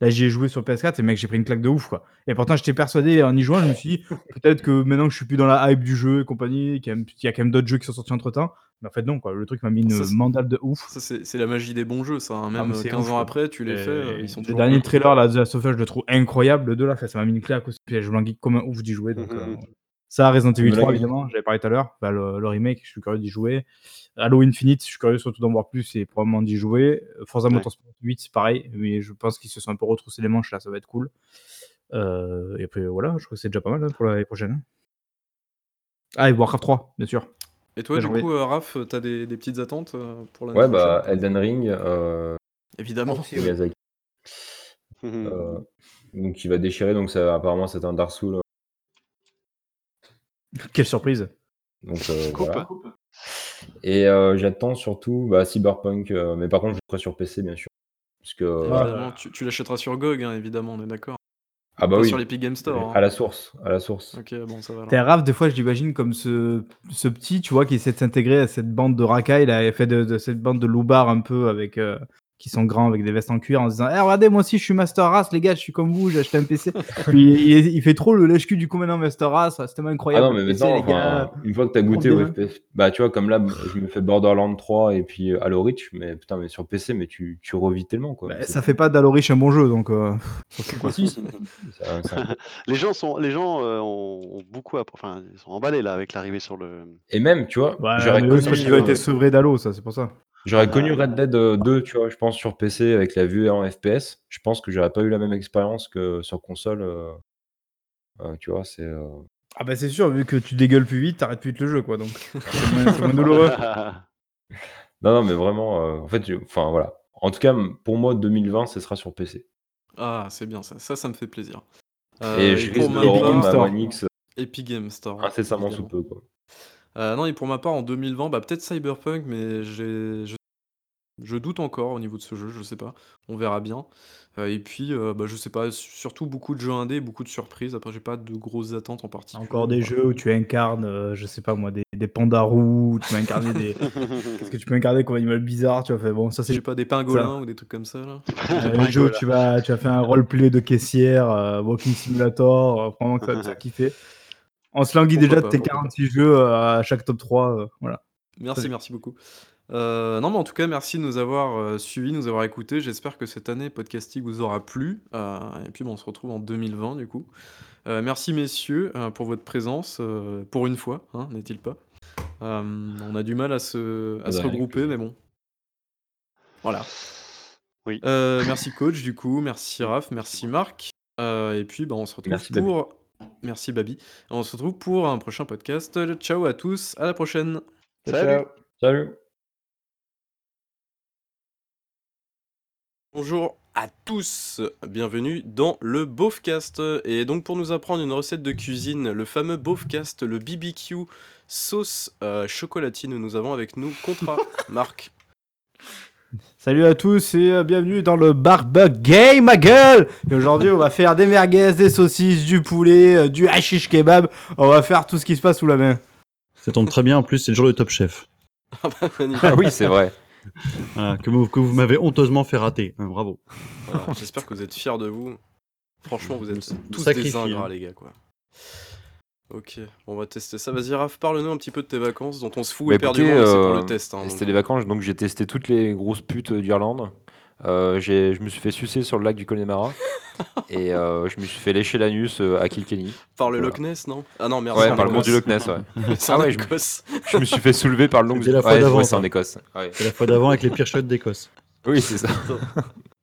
Là, j'y ai joué sur PS4 et mec, j'ai pris une claque de ouf quoi. Et pourtant, j'étais persuadé en y jouant, je me suis dit peut-être que maintenant que je suis plus dans la hype du jeu et compagnie, qu'il y a, il y a quand même d'autres jeux qui sont sortis entre temps. Mais en fait, non quoi, le truc m'a mis une Ça, mandale de ouf. Ça, c'est la magie des bons jeux, ça. hein. Même Ah, mais euh, 15 ouf, ans quoi. après, tu les Et fais, euh, ils sont le dernier trailer là, de la Software, je le trouve incroyable. Le 2 là, ça m'a mis une claque aussi. Puis je voulais comme un ouf d'y jouer. Donc, euh, ça, Resident Evil Me l'a 3, mis. évidemment, j'avais parlé tout à l'heure. Bah, le, le remake, je suis curieux d'y jouer. Halo Infinite, je suis curieux surtout d'en voir plus et probablement d'y jouer. Forza Ouais. Motorsport 8, c'est pareil. Mais je pense qu'ils se sont un peu retroussés les manches là, ça va être cool. Euh, et après, voilà, je crois que c'est déjà pas mal hein, pour l'année prochaine. hein. Ah, et Warcraft 3, bien sûr. Et toi, Ouais, du coup, euh, Raph, t'as des, des petites attentes euh, pour l'année Ouais, bah, prochaine Elden Ring, euh, Évidemment. Donc il va déchirer, donc ça, apparemment c'est un Dark Souls. Quelle surprise. Donc euh, voilà. Et euh, j'attends surtout bah, Cyberpunk, euh, mais par contre je le ferai sur PC bien sûr. Parce que, euh, Ah, tu, tu l'achèteras sur GOG, hein, évidemment, on est d'accord. ah bah Pas oui, sur l'Epic Game Store. hein. à la source, à la source. Ok, bon, ça va. T'es rave, des fois, je l'imagine comme ce, ce petit, tu vois, qui essaie de s'intégrer à cette bande de racailles, là, et fait de, de cette bande de loupards un peu avec. euh, qui sont grands avec des vestes en cuir en se disant Eh, regardez moi aussi je suis Master Race les gars je suis comme vous j'ai acheté un PC puis il, il fait trop le lèche-cul du coup maintenant Master Race c'est tellement Ah incroyable non, mais le PC, maintenant, les gars. une fois que t'as goûté au. FPS, bah tu vois, comme là, je me fais Borderlands 3 et puis euh, Halo Reach, mais putain, mais sur PC, mais tu, tu revis tellement quoi. Bah, ça fait pas d'Halo Reach un bon jeu donc euh, quoi. Ça- ça- Les gens sont, les gens euh, ont, beaucoup, app- enfin, ils sont emballés là avec l'arrivée sur le. Et même, tu vois, Ouais, j'aurais connu, qu'ils ont été sevrés d'Halo ça c'est pour ça J'aurais connu Red Dead euh, 2, tu vois, je pense sur PC avec la vue en FPS. Je pense que j'aurais pas eu la même expérience que sur console. euh, euh, tu vois, c'est. euh, ah bah c'est sûr vu que tu dégueules plus vite t'arrêtes plus vite le jeu quoi donc c'est moins, douloureux Non, non, mais vraiment, euh, en fait, je- enfin voilà. En tout cas, pour moi, 2020, ce sera sur PC. Ah, c'est bien ça. Ça, ça me fait plaisir. Euh, et je risque de Epic Game Store. One X Epic Game Store. incessamment sous peu. Quoi. Euh, non, et pour ma part, en 2020, bah, peut-être Cyberpunk, mais j'ai, je, je doute encore au niveau de ce jeu, je sais pas. On verra bien. Euh, et puis, euh, bah, je sais pas, surtout beaucoup de jeux indés, beaucoup de surprises. Après, j'ai pas de grosses attentes en particulier. encore des jeux où tu incarnes euh, je sais pas moi des, des pandas roux tu peux incarner des Qu'est-ce que tu peux incarner comme animal bizarre, tu vois. Fait, bon, ça c'est J'ai pas des pingolins ou des trucs comme ça, là. euh, un jeu où tu vas, tu vas faire un roleplay de caissière, euh, Walking Simulator, euh, vraiment que ça va te faire kiffer. On se languit Pourquoi déjà pas, de tes pourquoi 46 jeux euh, à chaque top 3. euh, voilà. Merci, merci beaucoup. Euh, non, mais en tout cas, merci de nous avoir euh, suivis, nous avoir écoutés. J'espère que cette année, Podcasting vous aura plu. Euh, et puis, bon, on se retrouve en 2020, du coup. Euh, merci, messieurs, euh, pour votre présence, euh, pour une fois, hein, n'est-il pas? Euh, On a du mal à se, à De se rien, regrouper, mais bon. Voilà. Oui. Euh, merci, coach, du coup. Merci, Raph. Merci, Marc. Euh, et puis, bah, on se retrouve Merci, pour. Merci, Babi. On se retrouve pour un prochain podcast. Ciao à tous. À la prochaine. Salut. Salut! Bonjour à tous, bienvenue dans le Beaufcast. Et donc pour nous apprendre une recette de cuisine, le fameux Beaufcast, le BBQ sauce euh, chocolatine, nous avons avec nous Contra, Marc. Salut à tous et euh, bienvenue dans le Barbecue Game, ma gueule Et aujourd'hui, on va faire des merguez, des saucisses, du poulet, euh, du hashish kebab. On va faire tout ce qui se passe sous la main. Ça tombe très bien, en plus c'est le jour du Top Chef. Ah bah. Ah oui, c'est vrai. Voilà, que vous, que vous m'avez honteusement fait rater. Hein, bravo. Voilà, J'espère que vous êtes fiers de vous. Franchement, vous êtes tous sacrifie, des ingrats, hein. les gars, quoi. Ok, bon, on va tester ça. Vas-y, Raph, parle-nous un petit peu de tes vacances dont on se fout Bah, éperdument, c'est pour euh, le test. hein, C'était des vacances, donc j'ai testé toutes les grosses putes euh, d'Irlande. Euh, j'ai- je me suis fait sucer sur le lac du Connemara. et euh, je me suis fait lécher l'anus euh, à Kilkenny. Par le voilà. Loch Ness, non? Ah non, merde, Ouais, en par le mont Écosse. du Loch Ness, ouais. C'est Ah en ouais, je- Écosse. Je me suis fait soulever par le long C'était la fois ouais, d'avant, ouais, c'est ça. en Écosse. Ouais. C'est la fois d'avant avec les pires shots d'Écosse. Oui, c'est ça.